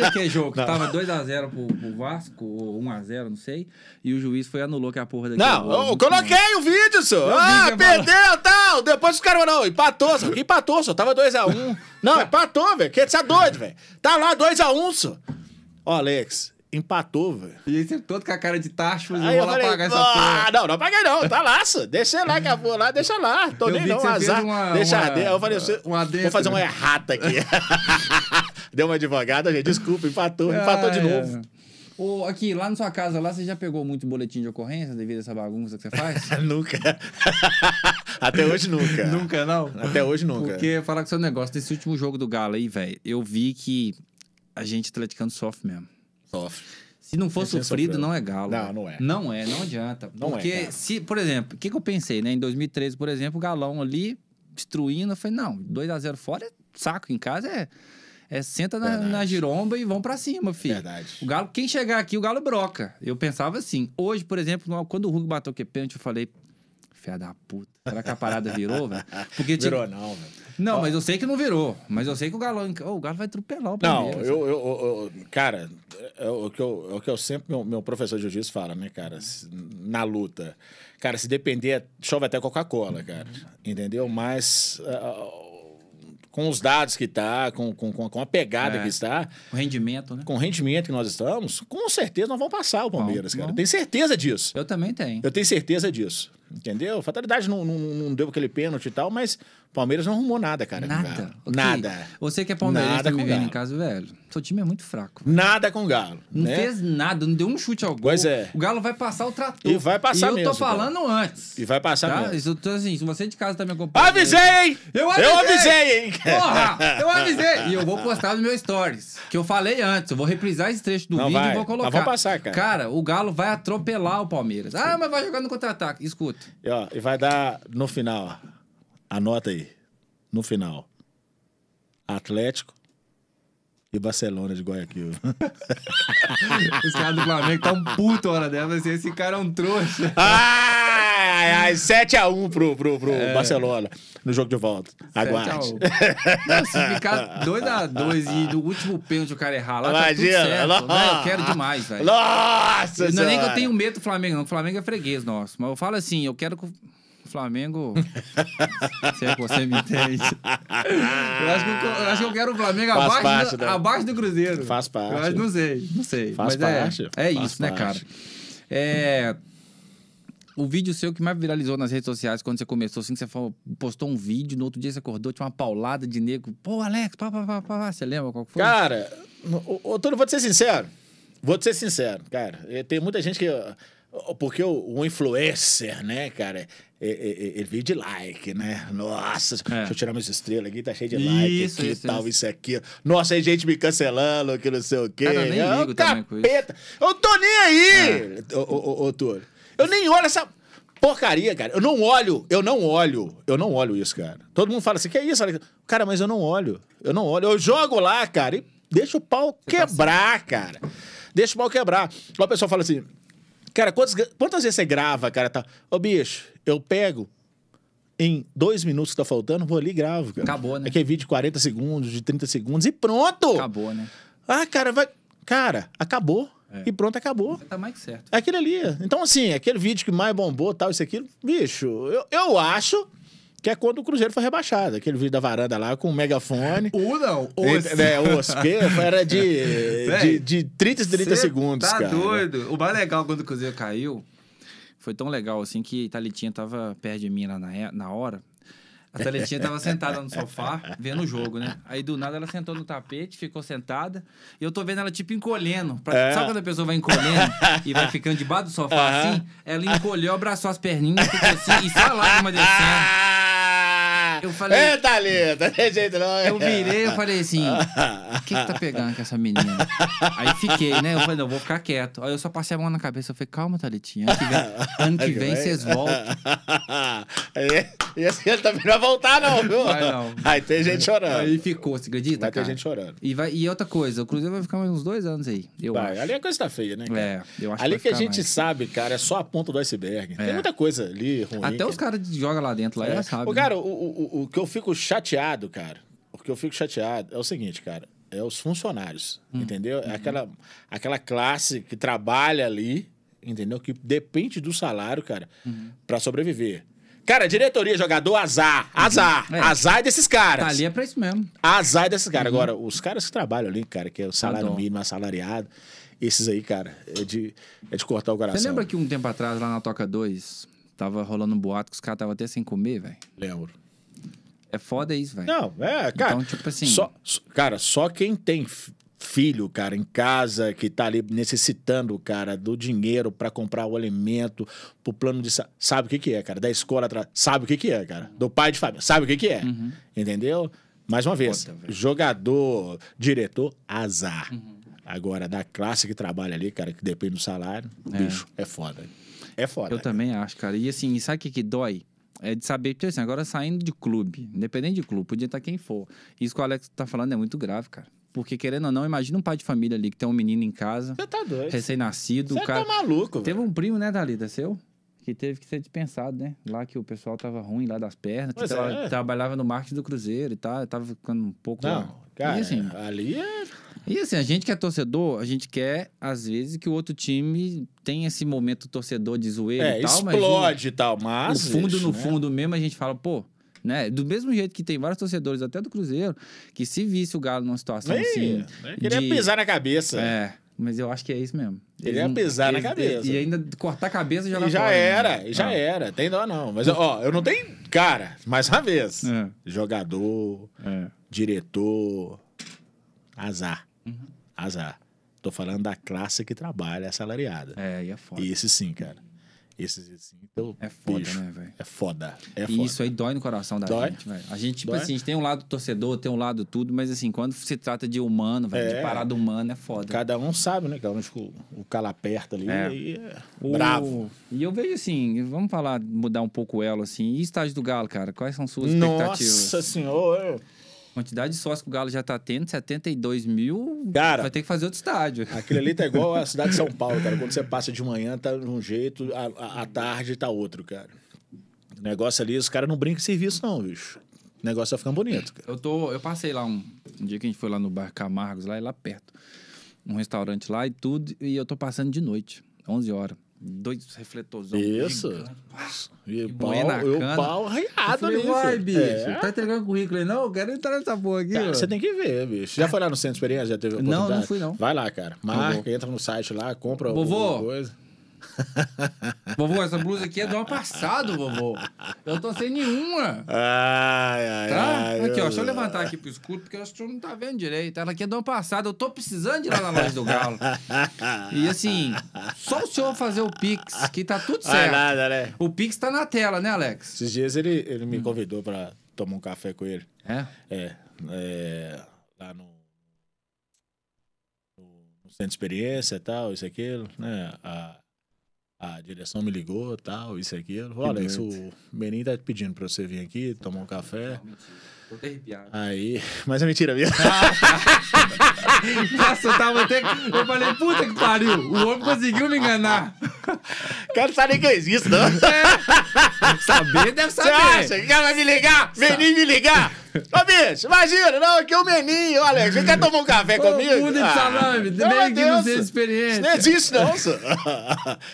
E aquele jogo que
Não.
tava 2x0 pro, pro Vasco, ou 1x0, não sei, e o juiz foi e anulou que a porra daquele
Não,
gol.
eu coloquei o vídeo, senhor.
Eu
Ah,
você
perdeu, tal. Depois os caras não, empatou, senhor. Empatou, senhor? Tava 2x1. Não, empatou, velho. Que você é doido, velho. Tá lá 2x1, senhor. Ó, Alex, empatou, velho.
E aí você todo com a cara de tacho, eu vou
eu
lá
falei,
pagar essa
ah,
porra.
não, não paguei não, tá senhor. Deixa lá que eu vou lá, deixa lá. Tô
Eu
nem
vi
não,
que você fez
azar.
uma-
deixa
uma-
arder. Eu falei, você,
um
vou fazer uma
né?
errata aqui. Deu uma advogada, gente, desculpa, empatou, empatou de
Ah,
novo.
é. Ô, aqui, lá na sua casa, lá você já pegou muito boletim de ocorrência devido a essa bagunça que você faz?
nunca. Até hoje nunca.
Nunca, não?
Até hoje nunca.
Porque, falar com seu negócio, nesse último jogo do Galo aí, velho, eu vi que a gente atleticano sofre mesmo.
Sofre.
Se não for
é
sofrido, não é galo.
Não, não é.
Não é, não adianta.
Não é,
Porque,
cara.
se, por exemplo, o que, que eu pensei, né? Em 2013, por exemplo, o Galão ali, destruindo, eu falei, não, 2x0 fora é saco, em casa é, é senta na, na giromba e vão pra cima, filho.
Verdade.
O Galo, quem chegar aqui, o Galo broca. Eu pensava assim. Hoje, por exemplo, quando o Hulk bateu que pênalti, eu falei, fé da puta. Será que a parada virou, velho? Porque tinha-
Virou não, velho.
Não, mas eu sei que não virou. Mas eu sei que o Galão. Ô, o Galo vai atropelar o
Não,
Palmeiras.
eu, eu, eu- eu- cara, é o que eu, é o que eu sempre, meu, meu professor de jiu-jitsu fala, né, cara, na luta. Cara, se depender, chove até Coca-Cola, cara, entendeu? Mas ah, com os dados que tá, com, com, com com a pegada
É.
que está,
O rendimento, né?
com o rendimento que nós estamos, com certeza nós vamos passar o Palmeiras,
Vamos,
cara.
vamos.
Tenho certeza disso.
Eu também tenho.
Eu tenho certeza disso. Entendeu? Fatalidade não, não, não deu aquele pênalti e tal, mas o Palmeiras não arrumou nada, cara.
Nada.
Galo.
Ok.
Nada.
Você que é palmeirense tá me
com
vendo em casa, velho. Seu time é muito fraco.
Nada com o Galo.
Não
né?
fez nada, não deu um chute ao gol.
Pois é.
O Galo vai passar o trator.
E vai passar
E eu
mesmo,
tô falando antes.
E vai passar
Tá?
mesmo.
Isso, assim, se você de casa tá me acompanhando.
Avisei, hein?
Eu avisei!
Eu avisei, hein?
Porra! Eu avisei! E eu vou postar no meu stories. Que eu falei antes. Eu vou reprisar esse trecho do
Não,
vídeo
vai.
e vou colocar.
Mas vamos passar, cara.
Cara, o Galo vai atropelar o Palmeiras. Ah, mas vai jogar no contra-ataque. Escuta.
E, ó, e vai dar no final. ó. Anota aí. No final. Atlético e Barcelona de Guayaquil.
Os caras do Flamengo tá um puto hora dela. Assim, esse cara é um trouxa.
Ai, ai, 7x1 pro, pro, pro
É.
Barcelona no jogo de volta. Aguarde.
7 a 1. Não, se ficar 2x2 e no último pênalti o cara errar lá, tá tudo
Imagina.
certo.
Nossa.
né? Eu quero demais, velho.
Nossa
Não é nem que eu tenho medo do Flamengo, não. O Flamengo é freguês nosso. Mas eu falo assim, eu quero que o Flamengo. se é que você me entende. Eu acho que eu, eu acho que eu quero o Flamengo abaixo,
parte,
do,
né?
abaixo do Cruzeiro.
Faz parte.
Eu acho, não sei, não sei.
Faz
mas é-
parte,
É,
faz
isso, né, cara?
parte.
É. O vídeo seu que mais viralizou nas redes sociais quando você começou, assim, que você falou- postou um vídeo, no outro dia você acordou, tinha uma paulada de negro. Pô, Alex, pá, pá, pá, pá, pá. Você lembra qual foi?
Cara, ô, Túlio, vou te ser sincero. Vou te ser sincero, cara. Eh, Tem muita gente que. Porque o, o influencer, né, cara, é- é- é- ele vive de like, né? Nossa, deixa eu tirar minhas estrelas aqui, tá cheio de like
Isso,
aqui
isso,
e tal,
isso.
isso aqui. Nossa, aí gente me cancelando, que não sei o quê.
Cara, eu nem
É
ligo. É.
capeta. Eu tô nem aí, ô, ô, ô, ô, Túlio. Eu nem olho essa porcaria, cara. Eu não olho, eu não olho, eu não olho isso, cara. Todo mundo fala assim, que é isso? Alex?" Cara, mas eu não olho, eu não olho. Eu jogo lá, cara, e deixa o pau
tá
quebrar, cara. Deixa o pau quebrar. Uma pessoa fala assim, cara, quantas, quantas vezes você grava, cara? Tá? Ô, bicho, eu pego em dois minutos que tá faltando, vou ali e gravo, cara.
Acabou, né?
Aquele vídeo de 40 segundos, de 30 segundos e pronto!
Acabou, né?
Ah, cara, vai... Cara, acabou.
É.
E pronto, acabou.
Tá mais certo.
É Aquele ali. Então, assim, aquele vídeo que mais bombou, tal, isso aqui, bicho, eu, eu acho que é quando o Cruzeiro foi rebaixado. Aquele vídeo da varanda lá com o megafone.
O não,
Entre- né, os, porque era de, de,
Véi,
de 30 e 30
Cê
segundos,
tá
cara.
doido. O mais legal quando o Cruzeiro caiu foi tão legal assim que a Thalitinha tava perto de mim lá na, na hora. A Thalitinha tava sentada no sofá, vendo o jogo, né? Aí do nada ela sentou no tapete, ficou sentada, e eu tô vendo ela tipo encolhendo. Pra-
É.
Sabe quando a pessoa vai encolhendo e vai ficando debaixo do sofá assim? Ela encolheu, abraçou as perninhas, ficou assim, e só a lágrima descendo. Eu falei-
É, Thalita, tem jeito não. é?
Eu virei, eu falei assim, o que que tá pegando com essa menina? Aí fiquei, né? Eu falei, não, vou ficar quieto. Aí eu só passei a mão na cabeça, eu falei, calma, Thalitinha, ano que vem, ano que vem vocês voltam.
E, assim ele também não vai voltar, não, viu?
Vai não.
Aí tem gente chorando.
Aí ficou, você acredita,
vai ter gente chorando.
E, vai, e outra coisa, o Cruzeiro vai ficar mais uns dois anos aí, eu
Vai,
acho.
ali a coisa tá feia, né? cara?
É, eu acho
ali
vai
que a gente
mais.
sabe, cara, é só a ponta do iceberg. Tem
É.
muita coisa ali ruim.
Até
que-
os caras que jogam lá dentro, lá,
É.
já sabem.
Ô, cara, o, o, o- o que eu fico chateado, cara, o que eu fico chateado é o seguinte, cara, é os funcionários,
Hum.
entendeu?
Uhum.
É aquela, aquela classe que trabalha ali, entendeu? Que depende do salário, cara,
Uhum.
pra sobreviver. Cara, diretoria, jogador, azar. Azar.
É.
Azar desses caras.
Tá ali é pra isso mesmo.
Azar desses caras. Agora, os caras que trabalham ali, cara, que é o salário
Adoro.
mínimo, assalariado, esses aí, cara, é de, é de cortar o coração.
Você lembra que um tempo atrás, lá na Toca 2, tava rolando um boato que os caras estavam até sem comer, velho?
Lembro.
É foda isso, velho.
Não, é, cara.
Então, tipo assim-
Só, cara, só quem tem filho, cara, em casa, que tá ali necessitando, cara, do dinheiro pra comprar o alimento, pro plano de. sa- Sabe o que, que é, cara? Da escola atrás. Sabe o que, que é, cara? Do pai de família. Sabe o que, que é? Entendeu? Mais uma vez,
velho.
jogador, diretor, azar.
Uhum.
Agora, da classe que trabalha ali, cara, que depende do salário, bicho, é foda. É foda.
Eu também acho, cara. E assim, sabe o que, que dói? É de saber, porque assim, agora saindo de clube, independente de clube, podia estar quem for. Isso que o Alex tá falando é muito grave, cara. Porque, querendo ou não, imagina um pai de família ali que tem um menino em casa,
Você tá doido.
recém-nascido,
Você
o cara.
tá maluco,
Teve
velho.
um primo, né, Thalita, seu? Que teve que ser dispensado, né? Lá que o pessoal tava ruim lá das pernas, que
Pois é.
trabalhava no marketing do Cruzeiro e tal, tava ficando um pouco.
Não, cara,
e assim,
ali é.
E assim, a gente que é torcedor, a gente quer, às vezes, que o outro time tenha esse momento torcedor de zoeira
É,
e tal,
explode e tal, mas.
no fundo, no
né?
fundo mesmo, a gente fala, pô, né? Do mesmo jeito que tem vários torcedores, até do Cruzeiro, que se visse o Galo numa situação
Ih,
assim.
né? Queria
de-
pisar na cabeça.
É, mas eu acho que é isso mesmo.
Ele ia pisar na cabeça.
E ainda cortar a cabeça e jogar
E já
fora, né?
era, e já
Ah.
era. Tem dó não. Mas, ó, eu não tenho. Cara, mais uma vez.
É.
Jogador,
É.
diretor. Azar.
Uhum.
Azar. Tô falando da classe que trabalha assalariada.
É, aí é foda.
E esse sim, cara. Esse sim. Então,
É foda,
bicho,
né, velho?
É foda. É
E
foda.
isso aí dói no coração da
Dói.
gente, velho. A gente, tipo
Dói.
assim, a gente tem um lado torcedor, tem um lado tudo, mas assim, quando se trata de humano, velho,
É.
de parada humana, é foda.
Cada um sabe, né? Cada um fica o, o calo aperta ali.
É.
E é
O-
bravo.
E eu vejo assim, vamos falar, mudar um pouco o elo, assim. E estágio do Galo, cara? Quais são suas expectativas?
Nossa senhora.
Quantidade de sócios que o Galo já tá tendo, 72 mil.
Cara.
Vai ter que fazer outro estádio.
Aquilo ali tá igual a cidade de São Paulo, cara. Quando você passa de manhã, tá de um jeito, à, tarde tá outro, cara. O negócio ali, os caras não brincam em serviço, não, bicho. O negócio tá ficando bonito, cara.
Eu, tô, eu passei lá um, um dia que a gente foi lá no Bar Camargos, lá, lá perto. Um restaurante lá e tudo, e eu tô passando de noite, 11 horas. Dois refletorzão.
Isso.
gigante.
E o
E
pau, e pau
Eu
arreado
falei,
ali,
vai, bicho,
É.
tá entregando currículo aí? Não, eu quero entrar nessa porra aqui.
Cara,
ó.
você tem que ver, bicho. Já foi lá no Centro de Experiência? Já teve
Não,
oportunidade?
não fui, não.
Vai lá, cara. Marca, entra no site lá, compra
Vovô.
alguma coisa.
Vovô, essa blusa aqui é do ano passado, vovô. Eu tô sem nenhuma.
Ai, ai,
Tá?
ai.
aqui, ó. Deixa eu levantar aqui pro escuro, porque eu acho que o senhor não tá vendo direito. Ela aqui é do ano passado. Eu tô precisando de ir lá na loja do Galo. E assim, só o senhor fazer o Pix, que tá tudo
Vai
certo.
nada, né?
O Pix tá na tela, né, Alex?
Esses dias ele, ele me convidou pra tomar um café com ele.
É.
É, é, lá no centro de experiência e tal, isso e aquilo, né? A, a direção me ligou tal, isso e aquilo. Falou,
Que
Alex,
doido.
o Menin tá pedindo pra você vir aqui tomar um café.
Tô.
Aí, mas é mentira mesmo.
Nossa, eu tava até. Eu falei, puta que pariu. O homem conseguiu me enganar.
cara não sabe nem que eu existo, não.
Saber deve
Você
saber.
acha que o cara vai me ligar? Menin me ligar? Ô, bicho, imagina, não, aqui é o Menin, ô, Alex, você quer tomar um café
Ô,
comigo?
bunda de
Ah,
salame, aqui no
Deus.
experiência.
não existe, não, senhor.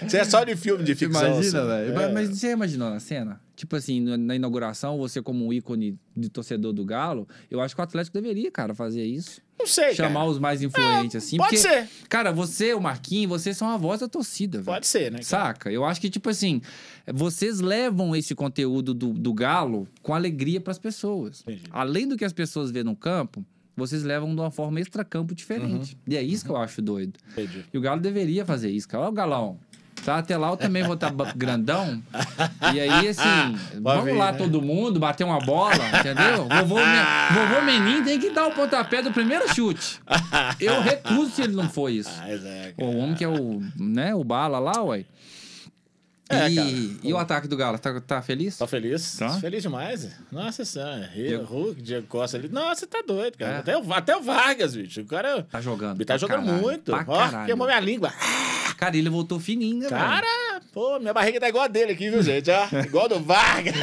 Você é só de filme de ficção.
Imagina,
senhor.
velho.
É.
Mas você imaginou na cena? Tipo assim, na- na inauguração, você como um ícone de torcedor do Galo, eu acho que o Atlético deveria, cara, fazer isso.
Não sei,
Chamar
cara.
os mais influentes, assim.
pode
porque,
ser.
Cara, você, o Marquinhos, vocês são a voz da torcida, velho.
Pode ser, né? cara?
Saca? Eu acho que, tipo assim, vocês levam esse conteúdo do, do Galo com alegria pras pessoas.
Entendi.
Além do que as pessoas vêem no campo, vocês levam de uma forma extra-campo diferente.
Uhum.
E é isso que eu acho doido.
Entendi.
E o Galo deveria fazer isso, cara. Olha o Galão. Tá? Até lá eu também vou estar grandão. E aí, assim, vamos lá
né?
todo mundo, bater uma bola, entendeu? Vovô, vovô Menin tem que dar o pontapé do primeiro chute. Eu recuso se ele não for isso.
Mas é,
O homem que é o, né, o bala lá, ué.
É,
e, e o ataque do Galo, tá, tá feliz?
Tá feliz?
Tá.
Feliz demais. Nossa senhora.
Diego-
Hulk, Diego Costa ali. Nossa, você tá doido, cara.
É.
Até, o, até o Vargas, bicho. O cara
Tá jogando.
ele tá jogando
caralho,
muito. Ó, queimou minha língua.
Cara, ele voltou fininho, né, velho?
Cara, pô, minha barriga tá igual a dele aqui, viu, gente? Ó, igual do Vargas.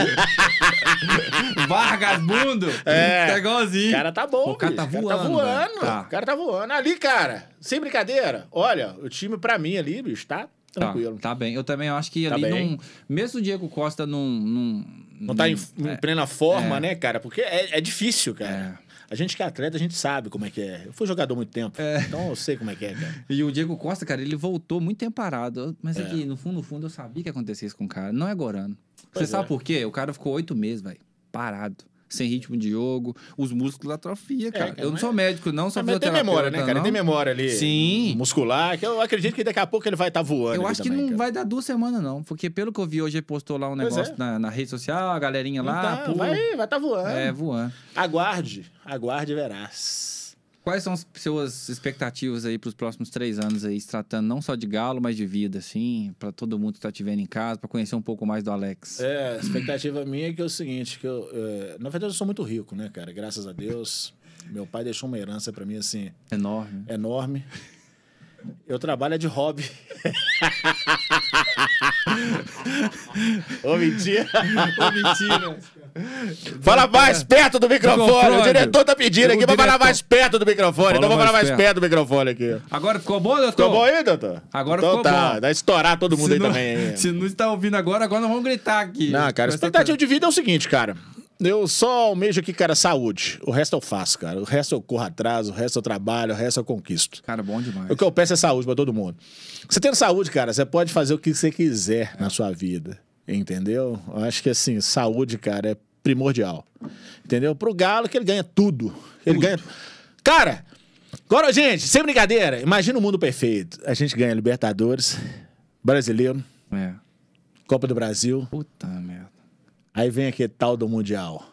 Vargas Mundo!
É.
Tá igualzinho.
O cara tá bom,
O cara tá
bicho.
voando,
O cara tá
velho.
voando.
Tá.
O cara tá voando. Ali, cara, sem brincadeira. Olha, o time pra mim ali, bicho, tá tranquilo.
Tá, tá bem. Eu também acho que
Tá
ali
bem.
não. Mesmo o Diego Costa não. Não,
Não tá em, em plena forma,
É.
né, cara? Porque é, é difícil, cara. A gente que é atleta, a gente sabe como é que é. Eu fui jogador há muito tempo, então eu sei como é que é, cara.
E o Diego Costa, cara, ele voltou muito tempo parado. Mas
É.
aqui, no fundo, no fundo, eu sabia que ia acontecer isso com o cara. Não é Gorano. Você
Pois
sabe
é.
por quê? O cara ficou oito meses, velho, parado. Sem ritmo de jogo, os músculos atrofia, cara.
cara,
eu não sou médico, não sou
Mas tem memória, né, cara?
não.
Tem memória ali.
Sim.
Muscular, que eu acredito que daqui a pouco ele vai estar voando.
Eu acho que
também,
não
cara.
vai dar duas semanas, não. Porque pelo que eu vi hoje, ele postou lá um
Pois
negócio
é.
na, na rede social, a galerinha lá,
Então,
pô,
vai estar vai tá voando.
é, voando.
Aguarde, aguarde verás.
Quais são as suas expectativas aí para os próximos três anos aí, se tratando não só de galo, mas de vida, assim, para todo mundo que tá te vendo em casa, para conhecer um pouco mais do Alex?
É, a expectativa minha é que é o seguinte, que eu, é, na verdade eu sou muito rico, né, cara? Graças a Deus, meu pai deixou uma herança pra mim assim
Enorme.
enorme. Eu trabalho é de hobby. Ô, mentira.
Ô, mentira.
Fala mais perto do microfone. O diretor tá pedindo aqui pra falar mais perto do microfone.
Fala
então vou falar
mais perto.
perto do microfone aqui.
Agora ficou bom, doutor?
Ficou bom aí, doutor?
Agora
então
ficou
tá,
bom.
Dá estourar todo mundo
se
aí
não,
também.
Se não está ouvindo agora, agora nós vamos gritar aqui.
Não, cara, a expectativa de vida é o seguinte, cara. Eu só almejo aqui, cara, saúde. O resto eu faço, cara. O resto eu corro atrás, o resto eu trabalho, o resto eu conquisto.
Cara, bom demais.
O que eu peço é saúde pra todo mundo. Você tendo saúde, cara, você pode fazer o que você quiser na sua vida. Entendeu? Eu acho que, assim, saúde, cara, é primordial. Entendeu? Pro Galo, que ele ganha tudo. Ele ganha. Cara, agora, gente, sem brincadeira, imagina o mundo perfeito. A gente ganha Libertadores, Brasileiro,
É.
Copa do Brasil.
Puta merda.
Aí vem aquele tal do Mundial.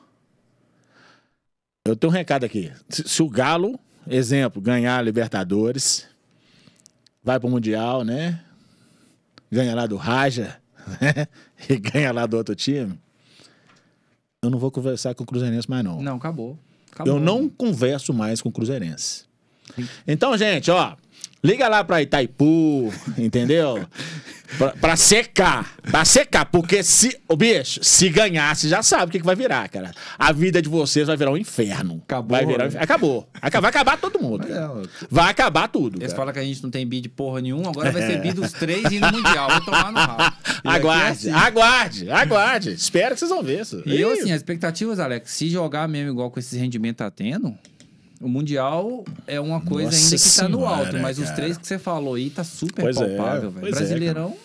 Eu tenho um recado aqui. Se, se o Galo, exemplo, ganhar a Libertadores, vai pro Mundial, né? Ganha lá do Raja, né? E ganha lá do outro time. Eu não vou conversar com o Cruzeirense mais, não.
Não, acabou. acabou.
Eu não converso mais com o Cruzeirense. Então, gente, ó, liga lá pra Itaipu, entendeu? Pra, pra secar, pra secar, porque se, ô bicho, se ganhar, você já sabe o que, que vai virar, cara. A vida de vocês vai virar um inferno.
Acabou,
Vai virar um
né?
inferno. Acabou. Aca- Vai acabar todo mundo. cara.
É,
Vai acabar tudo.
Eles
cara.
falam que a gente não tem bid porra nenhuma, agora vai ser bid dos três e no Mundial. Vou tomar no rabo. É
Aguarde,
assim.
aguarde, aguarde. Espero que vocês vão ver isso.
E eu,
Ih,
assim, as expectativas, Alex, se jogar mesmo igual com esse rendimento tá tendo, o Mundial é uma coisa
Nossa
ainda que tá no alto, mas os
cara.
três que você falou aí tá super
Pois é,
palpável, velho.
é,
Brasileirão,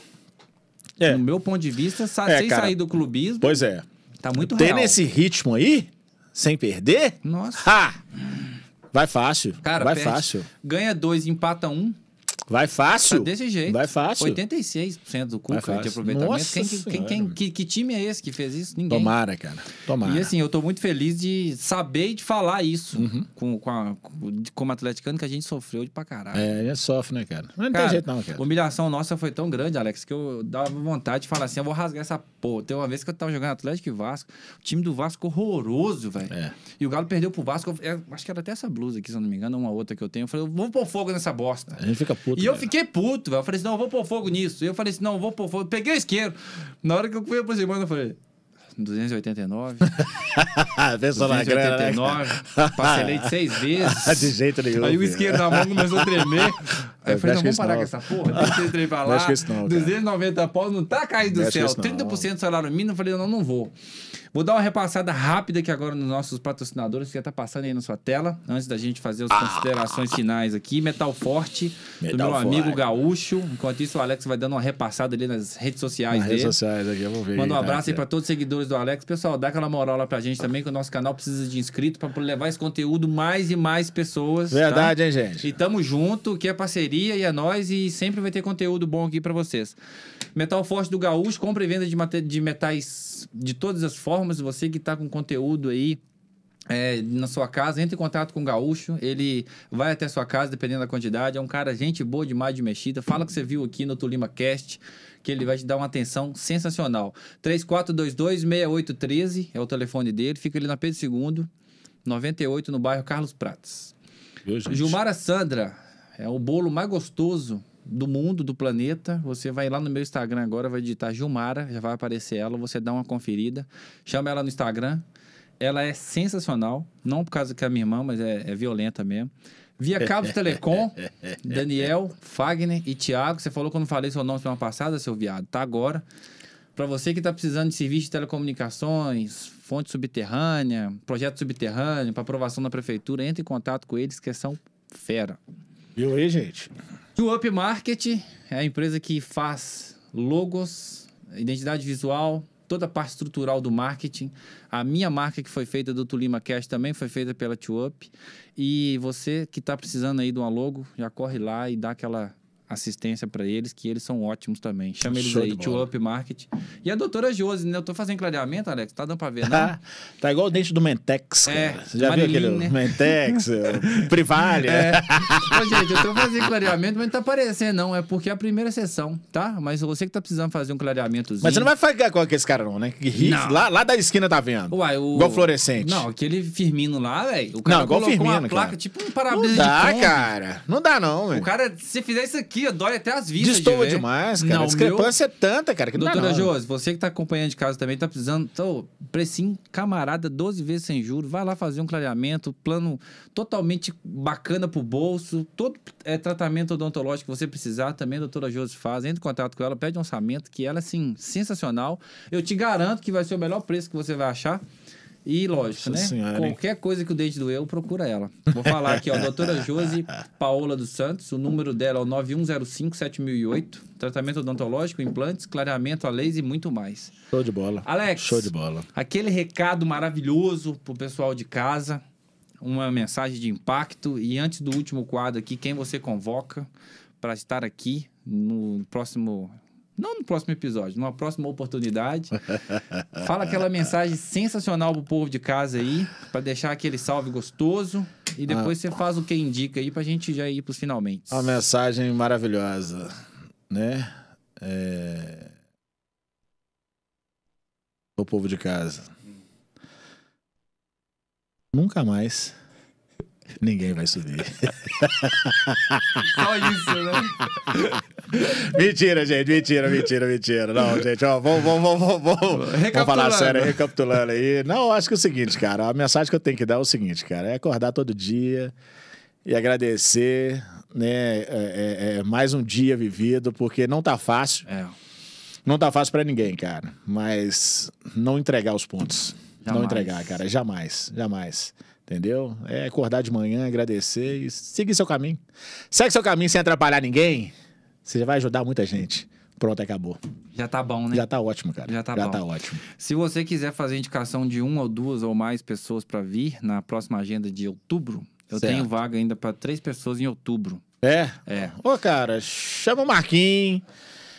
É,
no meu ponto de vista, sa-
É,
sem
cara.
sair do clubismo,
pois é.
tá muito
Tendo
real.
esse ritmo aí, sem perder,
Nossa.
ha! Vai fácil.
Cara,
vai
perde-
fácil.
Ganha dois, empata um.
Vai
Tá
fácil.
desse jeito.
Vai fácil.
86% do Cuca de aproveitamento. Quem, que- quem, quem- que, que time é esse que fez isso? Ninguém.
Tomara, cara. Tomara.
E assim, eu tô muito feliz de saber e de falar isso
Uhum.
com, com a, com- como atleticano que a gente sofreu de pra caralho.
É, a gente sofre, né, cara? Mas não
Cara,
tem jeito não, cara.
A humilhação nossa foi tão grande, Alex, que eu dava vontade de falar assim: eu vou rasgar essa porra. Tem uma vez que eu tava jogando Atlético e Vasco, o time do Vasco horroroso, velho.
É.
E o Galo perdeu pro Vasco. eu- eu acho que era até essa blusa aqui, se eu não me engano, uma outra que eu tenho. Eu falei, vamos pôr fogo nessa bosta.
A gente fica puto.
E eu
cara.
fiquei puto, velho. Eu falei assim, não, eu vou pôr fogo nisso. E eu falei assim, não, eu vou pôr fogo. Peguei o isqueiro. Na hora que eu fui aproximando, eu falei, 289,
Pensa na grana, né,
289, parcelei de seis vezes.
De jeito nenhum.
Aí o isqueiro na mão começou a tremer. Aí eu falei, não, vamos parar
não.
com essa porra. Deixa trem pra lá.
Mexe com isso não, cara.
290 pau não tá caindo do céu.
isso não.
30% do salário mínimo. Eu falei, não, não vou. Vou dar uma repassada rápida aqui agora nos nossos patrocinadores, que já tá passando aí na sua tela, antes da gente fazer as considerações finais aqui. Metal Forte, do
Metal
meu amigo
Forte.
Gaúcho. Enquanto isso, o Alex vai dando uma repassada ali nas redes sociais
Nas
dele.
redes sociais aqui, eu vou ver.
Manda um
aí,
abraço aí
né?
pra todos os seguidores do Alex. Pessoal, dá aquela moral lá pra gente também, que o nosso canal precisa de inscritos poder levar esse conteúdo mais e mais pessoas. tá?
Verdade, hein, gente?
E tamo junto, que é parceria e é nós e sempre vai ter conteúdo bom aqui pra vocês. Metal Forte do Gaúcho, compra e venda de, de metais de todas as formas. Você que tá com conteúdo aí é, na sua casa, entre em contato com o Gaúcho. Ele vai até a sua casa, dependendo da quantidade. É um cara, gente boa demais de mexida. Fala que você viu aqui no Tulima Cast, que ele vai te dar uma atenção sensacional. 3422-6813 é o telefone dele. Fica ali na Pedro II, 98, no bairro Carlos Prates. Gilmara Sandra é o bolo mais gostoso do mundo, do planeta. Você vai lá no meu Instagram agora, vai digitar Gilmara, já vai aparecer ela, você dá uma conferida. Chama ela no Instagram. Ela é sensacional, não por causa que é minha irmã, mas é, é violenta mesmo. Via Cabos Telecom, Daniel, Fagner e Thiago. Você falou que eu não falei seu nome semana passada, seu viado. Tá agora. Para você que está precisando de serviço de telecomunicações, fonte subterrânea, projeto subterrâneo, para aprovação da prefeitura, entre em contato com eles, que são fera.
Viu aí, gente?
O Up Market é a empresa que faz logos, identidade visual, toda a parte estrutural do marketing. A minha marca que foi feita do Tulima Cash também foi feita pela TuUp. E você que está precisando aí de uma logo, já corre lá e dá aquela assistência para eles, que eles são ótimos também. Chama eles
Show
aí,
bola.
TuUp Market. E a doutora Josi, né? Eu tô fazendo clareamento, Alex, tá dando para ver, não?
tá igual o dente do Mentex, cara.
É,
Você já viu
Marilyn,
aquele
né?
Mentex, o Privalia?
É. Ô, gente, eu tô fazendo clareamento, mas não tá aparecendo, não. É porque é a primeira sessão, tá? Mas você que tá precisando fazer um clareamentozinho.
Mas você não vai ficar com aquele cara, não, né? Que ri-
Não.
Lá, lá da esquina tá vendo.
Uai, o...
Igual fluorescente.
Não, aquele Firmino lá, velho. O cara
Não, igual
colocou uma
Firmino,
placa,
cara.
tipo um
Não
para-brisa de
dá, cara. Não dá, não,
O
velho.
cara, se fizer isso aqui, ó, dói até as vistas.
Destoa
de
demais, cara.
Não,
a discrepância é tanta, cara, que
meu...
não
Doutora. Josi, você que tá acompanhando de casa também, tá precisando. Tô, precinho, camarada, 12 vezes sem juros. Vai lá fazer um clareamento, plano totalmente bacana pro bolso. Todo é, tratamento odontológico que você precisar, também a doutora Josi faz. Entre em contato com ela, pede um orçamento, que ela, assim, sensacional. Eu te garanto que vai ser o melhor preço que você vai achar. E lógico,
Nossa
né?
Senhora?
Qualquer coisa que o dente doeu, procura ela. Vou falar aqui, ó, doutora Josi Paola dos Santos. O número dela é o 9105-7008. Tratamento odontológico, implantes, clareamento a laser e muito mais.
Show de bola.
Alex.
Show de bola.
Aquele recado maravilhoso pro pessoal de casa. Uma mensagem de impacto. E antes do último quadro aqui, quem você convoca para estar aqui no próximo. Não no próximo episódio, numa próxima oportunidade. Fala aquela mensagem sensacional pro povo de casa aí, para deixar aquele salve gostoso. E depois você faz o que indica aí pra gente já ir pros finalmente.
Uma mensagem maravilhosa, né? É... O povo de casa. Nunca mais ninguém vai subir.
Só isso, né?
mentira, gente, mentira, mentira, mentira. Não, gente, ó, vamos, vamos, vamos, vamos, vamos, falar sério, recapitulando aí. Não, acho que é o seguinte, cara, a mensagem que eu tenho que dar é o seguinte, cara, é acordar todo dia e agradecer, né, é, é- é mais um dia vivido, porque não tá fácil,
É.
não tá fácil pra ninguém, cara, mas não entregar os pontos, não
Jamais.
entregar, cara, jamais, jamais. Entendeu? É acordar de manhã, agradecer e seguir seu caminho. Segue seu caminho sem atrapalhar ninguém. Você vai ajudar muita gente. Pronto, acabou.
Já tá bom, né?
Já tá ótimo, cara.
Já tá
Já
bom.
tá ótimo.
Se você quiser fazer indicação de uma ou duas ou mais pessoas para vir na próxima agenda de outubro, eu
Certo.
tenho vaga ainda para três pessoas em outubro.
É?
É.
Ô, cara, chama o Marquinhos.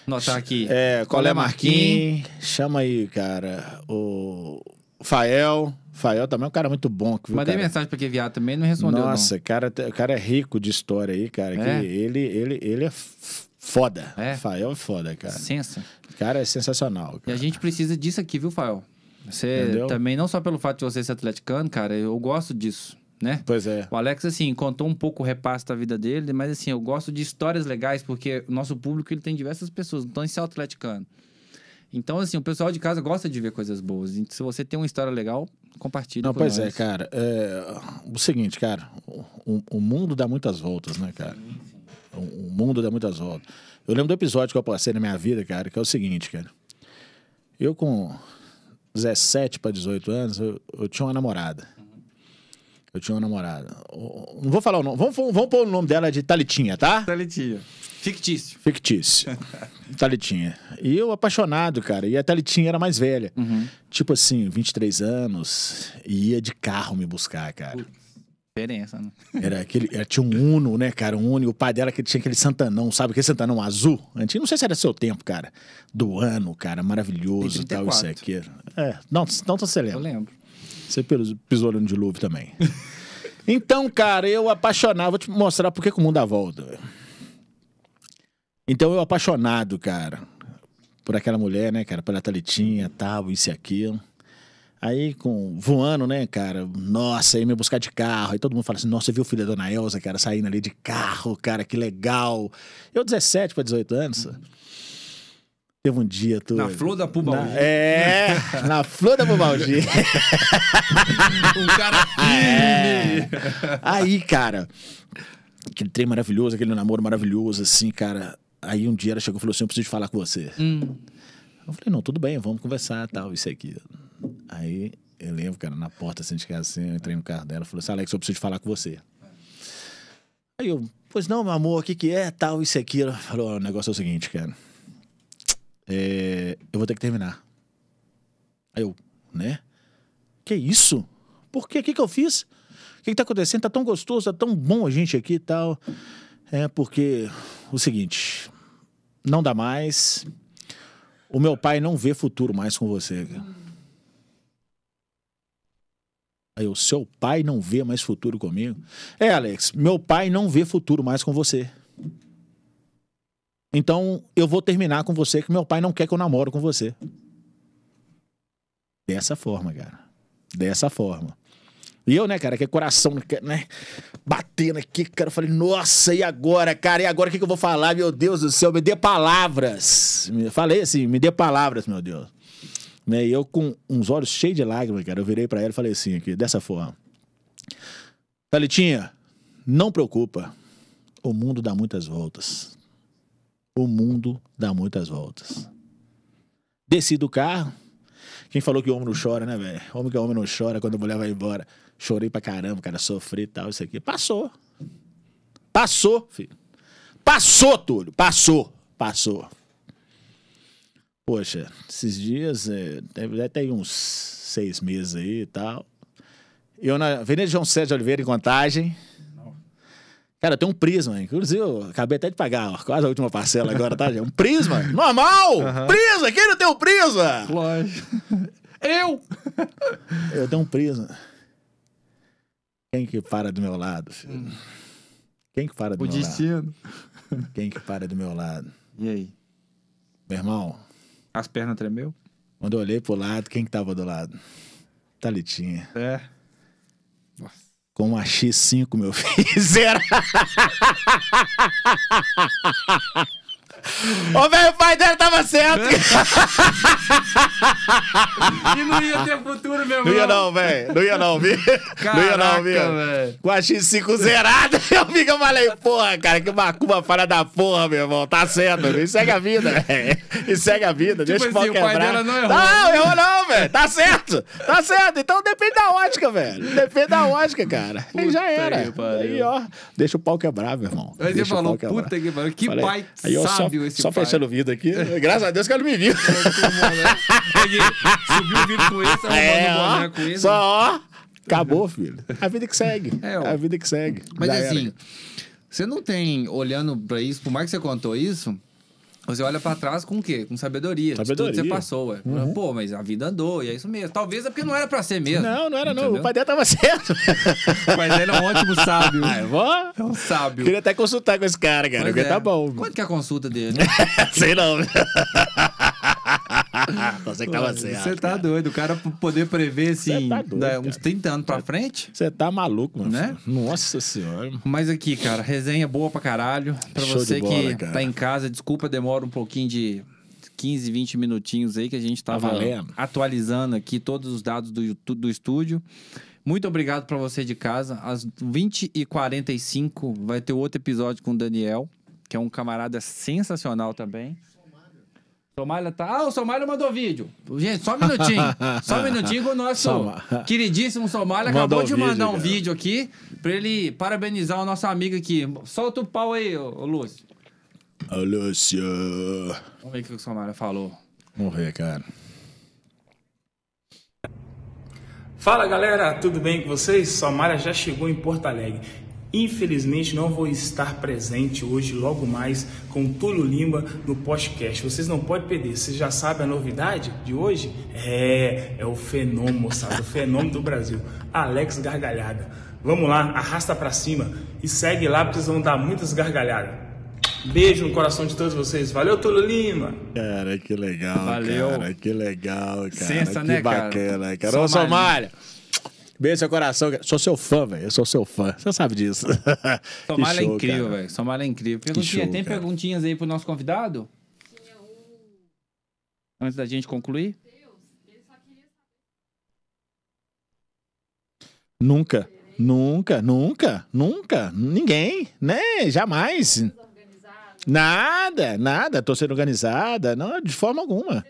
Notar aqui.
É,
Qual
Colé
é
Marquinhos. Chama aí, cara, o Fael. Fael também é um cara muito bom. Viu,
Mandei
cara?
mensagem para que viado também, não respondeu
Nossa, cara, o cara é rico de história aí, cara.
É?
ele, ele, ele é foda.
É?
Fael é foda, cara. O cara é sensacional.
E
Cara.
a gente precisa disso aqui, viu, Fael? Você
Entendeu?
também, não só pelo fato de você ser atleticano, cara, eu gosto disso, né?
Pois é.
O Alex, assim, contou um pouco o repasse da vida dele, mas assim, eu gosto de histórias legais, porque o nosso público ele tem diversas pessoas, não estão em atleticano. Então, assim, o pessoal de casa gosta de ver coisas boas. Se você tem uma história legal, compartilhe
Não, pois
nós.
é, cara. É, o seguinte, cara, o, o mundo dá muitas voltas, né, cara? O, o mundo dá muitas voltas. Eu lembro do episódio que eu passei na minha vida, cara, que é o seguinte, cara. Eu com 17 para 18 anos, eu, eu tinha uma namorada. Eu tinha uma namorada. Não vou falar o nome. Vamos, vamos pôr o nome dela de Talitinha, tá?
Talitinha. Fictício.
Fictício. Talitinha. E eu apaixonado, cara. E a Talitinha era mais velha. Tipo assim, 23 anos. E ia de carro me buscar, cara.
Diferença, né?
Era aquele, era, tinha um Uno, né, cara? Um Uno. E o pai dela que tinha aquele Santanão, sabe? Aquele Santanão azul. Antigo, não sei se era seu tempo, cara. Do ano, cara. Maravilhoso e tal, isso
34.
aqui. É, não, não você
Eu
lembra.
lembro.
Você pis- pisou no dilúvio também. então, cara, eu apaixonado. Vou te mostrar por que que o mundo dá volta. velho. Então, eu apaixonado, cara, por aquela mulher, né, cara? Pela Talitinha, tal, isso e aquilo. Aí, com, voando, né, cara? Nossa, aí me buscar de carro. Aí todo mundo fala assim: Nossa, você viu o filho da Dona Elza, cara, saindo ali de carro, cara, que legal. Eu, 17 para 18 anos. Teve um dia. Tu,
Na flor da pubalgia.
Na- É, na flor da pubalgia.
Um cara firme.
Aí, cara, aquele trem maravilhoso, aquele namoro maravilhoso, assim, cara. Aí um dia ela chegou e falou assim: Eu preciso falar com você.
Hum.
Eu falei: Não, tudo bem, vamos conversar, tal, isso aqui. Aí eu lembro, cara, na porta assim de casa, assim, eu entrei no carro dela, falou assim: Alex, eu preciso falar com você. Aí eu, pois não, meu amor, o que que é, tal, isso aqui. Ela falou: O negócio é o seguinte, cara. É, eu vou ter que terminar. Aí eu, né? Que isso? Por quê? O que, que eu fiz? O que, que tá acontecendo? Tá tão gostoso, tá tão bom a gente aqui e tal. É porque o seguinte, não dá mais. O meu pai não vê futuro mais com você. Aí o seu pai não vê mais futuro comigo? É, Alex, meu pai não vê futuro mais com você. Então eu vou terminar com você que meu pai não quer que eu namoro com você. Dessa forma, cara. Dessa forma. E eu, né, cara, que coração, né, batendo aqui, cara, eu falei, nossa, e agora, cara? E agora o que, que eu vou falar? Meu Deus do céu, me dê palavras. Falei assim, me dê palavras, meu Deus. Né, E eu com uns olhos cheios de lágrimas, cara, eu virei pra ela e falei assim, aqui, dessa forma. Thalitinha, não preocupa. O mundo dá muitas voltas. O mundo dá muitas voltas. Desci do carro. Quem falou que homem não chora, né, velho? Homem que homem não chora quando a mulher vai embora. Chorei pra caramba, cara, sofri e tal, isso aqui. Passou. Passou, filho. Passou, Túlio. Passou. Passou. Poxa, esses dias, é, deve ter uns seis meses aí e tal. Eu na Avenida João César de Oliveira, em Contagem. Cara, tenho um Prisma, inclusive eu acabei até de pagar, ó, quase a última parcela agora, tá? Um Prisma, normal! Prisma, quem não tem um Prisma?
Lógico. Eu!
Eu tenho um Prisma. Quem que para do meu lado, filho? Quem que para do
O
meu lado?
destino.
Quem que para do meu lado?
E aí?
Meu irmão,
As pernas tremeu?
quando eu olhei pro lado, quem que tava do lado? Talitinha.
É. Nossa.
Com uma X5, meu filho. Zero. Ô, velho, o pai dela tava certo.
E não ia ter futuro, meu
Não ia não, velho. Não ia não, viu? Não ia não, viu? Com a X5 zerada, eu fico, eu falei, porra, cara, que macumba falha da porra, meu irmão. Tá certo? E segue a vida, velho. E segue a vida, deixa o pau
assim, o pai
quebrar.
dela não errou.
Não, errou não, velho. Tá certo. Tá certo. Então depende da ótica, velho. Depende da ótica, cara. Aí já era.
que.
Aí, ó, deixa o pau quebrar, meu irmão.
Aí você
Deixa o
falou,
pau
puta que pariu. Que
Falei,
pai
aí eu
sábio
só,
esse
só
pai.
fechando o vidro aqui. Graças a Deus que ele me viu.
Peguei, subiu o vídeo com esse, arrumando
É,
o boné com esse.
só, ó. Acabou, filho. A vida que segue.
É, ó.
a vida que segue.
Mas
Já era.
assim, você não tem, olhando pra isso, por mais que você contou isso, você olha pra trás com o quê? Com sabedoria. de
Sabedoria.
Tudo que você passou, ué. Pô, mas a vida andou, e é isso mesmo. Talvez é porque não era pra ser mesmo.
Não, não era não.
entendeu?
O pai dela tava certo.
Mas ele é um ótimo sábio.
Ah, eu vou...
É um sábio.
Queria até consultar com esse cara, cara.
Pois
Porque
é.
tá bom.
Quanto que é a consulta dele?
Sei não. Você que tava certo.
Você tá
cara.
doido. O cara poder prever, assim,
tá doido, cara.
uns 30 anos pra frente.
Você tá maluco, mano.
Né?
Nossa senhora.
Mas aqui, cara, resenha boa pra caralho. Pra
Show
você
bola,
que
cara.
tá em casa, desculpa, demora um pouquinho de 15, 20 minutinhos aí que a gente tava
Tá valendo.
atualizando aqui todos os dados do, YouTube- do estúdio. Muito obrigado pra você de casa. Às 20h45 vai ter outro episódio com o Daniel, que é um camarada sensacional também. Somália tá. Ah, o Somália mandou vídeo. Gente, só um minutinho. só um minutinho que o nosso
Soma-
queridíssimo Somália
Mandou
acabou de
vídeo,
mandar um
cara.
vídeo aqui pra ele parabenizar o nosso amigo aqui. Solta o pau aí, ô, ô Lúcio.
Ô, Lúcio.
Vamos ver o que o Somália falou.
Vamos ver, cara.
Fala galera, tudo bem com vocês? Somália já chegou em Porto Alegre. Infelizmente não vou estar presente hoje, logo mais, com o Túlio Lima no podcast. Vocês não podem perder. Vocês já sabem a novidade de hoje? É, é o fenômeno, moçada, o fenômeno do Brasil. Alex Gargalhada. Vamos lá, arrasta pra cima e segue lá porque vocês vão dar muitas gargalhadas. Beijo no coração de todos vocês. Valeu, Túlio Lima!
Cara, que legal,
Valeu.
cara. Que legal, cara.
Sensa,
que
né, cara?
bacana, cara. Ô,
Somália.
Somália. Beijo no seu coração. Sou seu fã, velho. Eu sou seu fã. Você sabe disso.
Somália é
show,
incrível, velho. Somália é incrível. Perguntinha,
show,
tem
cara.
perguntinhas aí pro nosso convidado? Antes da gente concluir?
Nunca. Nunca, nunca, nunca. Ninguém, né? Jamais. Nada, nada. Torcida organizada. Não, de forma alguma.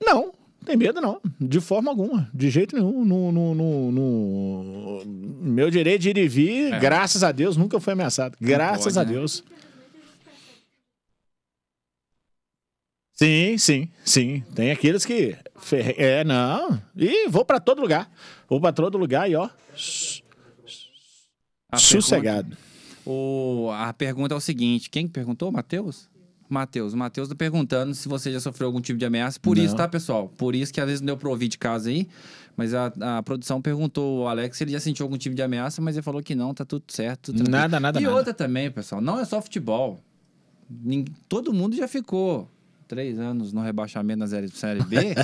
Não, tem medo não. De forma alguma. De jeito nenhum. No, no, no- no- Meu direito de ir e vir,
É.
graças a Deus, nunca foi ameaçado. Graças
pode,
a
né?
Deus. Sim, sim, sim. Tem aqueles que. ferre- É, não. E vou pra todo lugar. Vou pra todo lugar e ó.
A
sossegado.
pergunta- o, a pergunta é o seguinte: quem que perguntou? Matheus? Matheus. O Matheus tá perguntando se você já sofreu algum tipo de ameaça. Por
Não.
isso, tá, pessoal? Por isso que às vezes não deu pra ouvir de casa aí. Mas a, a produção perguntou ao Alex se ele já sentiu algum tipo de ameaça, mas ele falou que não, tá tudo certo. Tudo.
Nada, nada,
E
nada.
outra também, pessoal, não é só futebol. Todo mundo já ficou três anos no rebaixamento na Série, série B.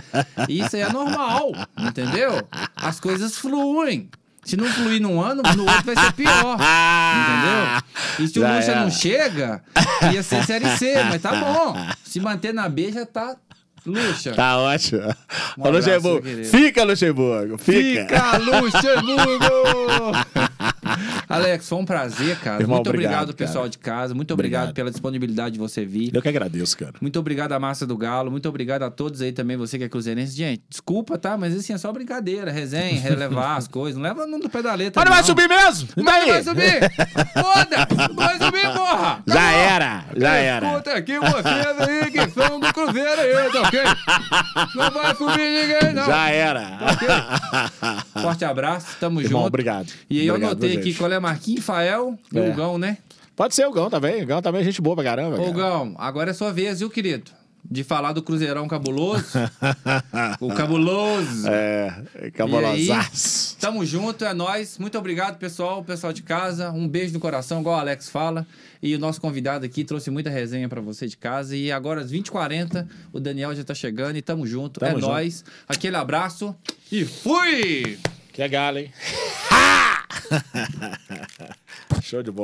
e isso aí é normal, entendeu? As coisas fluem. Se não fluir num ano, no outro vai ser pior. Entendeu? E se o
Já
Lucha
era.
não chega, ia ser Série C, mas tá bom. Se manter na B já tá Luxa.
Tá ótimo.
Um abraço,
Luxemburgo. Fica, Luxemburgo. Fica.
Fica, Luxemburgo! Alex, foi um prazer, cara.
Irmão,
muito obrigado,
obrigado,
pessoal de casa. Muito obrigado,
Obrigado.
pela disponibilidade de você vir.
Eu que agradeço, cara.
Muito obrigado à Massa do Galo. Muito obrigado a todos aí também, você que é cruzeirense. Gente, desculpa, tá? Mas assim, é só brincadeira. Resenha, relevar as coisas. Não leva no pé da letra,
Mas não vai subir mesmo?
Mas
daí?
vai subir! Foda! Não vai subir, porra!
Já era, já era.
Escuta aqui vocês aí que são do Cruzeiro aí, tá ok? Não vai subir ninguém, não.
Já era.
Forte abraço, tamo
Irmão,
junto.
obrigado.
E aí eu
Obrigado,
anotei aqui qual é Marquinhos, Fael e
É.
o Gão, né?
Pode ser o Gão também. O Gão também é gente boa pra caramba.
Ô,
cara.
Gão, agora é sua vez, viu, querido? De falar do Cruzeirão cabuloso. o cabuloso.
É,
aí,
cabolosaço.
tamo junto, é nóis. Muito obrigado, pessoal, pessoal de casa. Um beijo no coração, igual o Alex fala. E o nosso convidado aqui trouxe muita resenha pra você de casa. E agora, às 20h40, o Daniel já tá chegando e tamo junto.
Tamo
é
junto.
nóis. Aquele abraço e fui!
Que é galo, hein? Show de bola.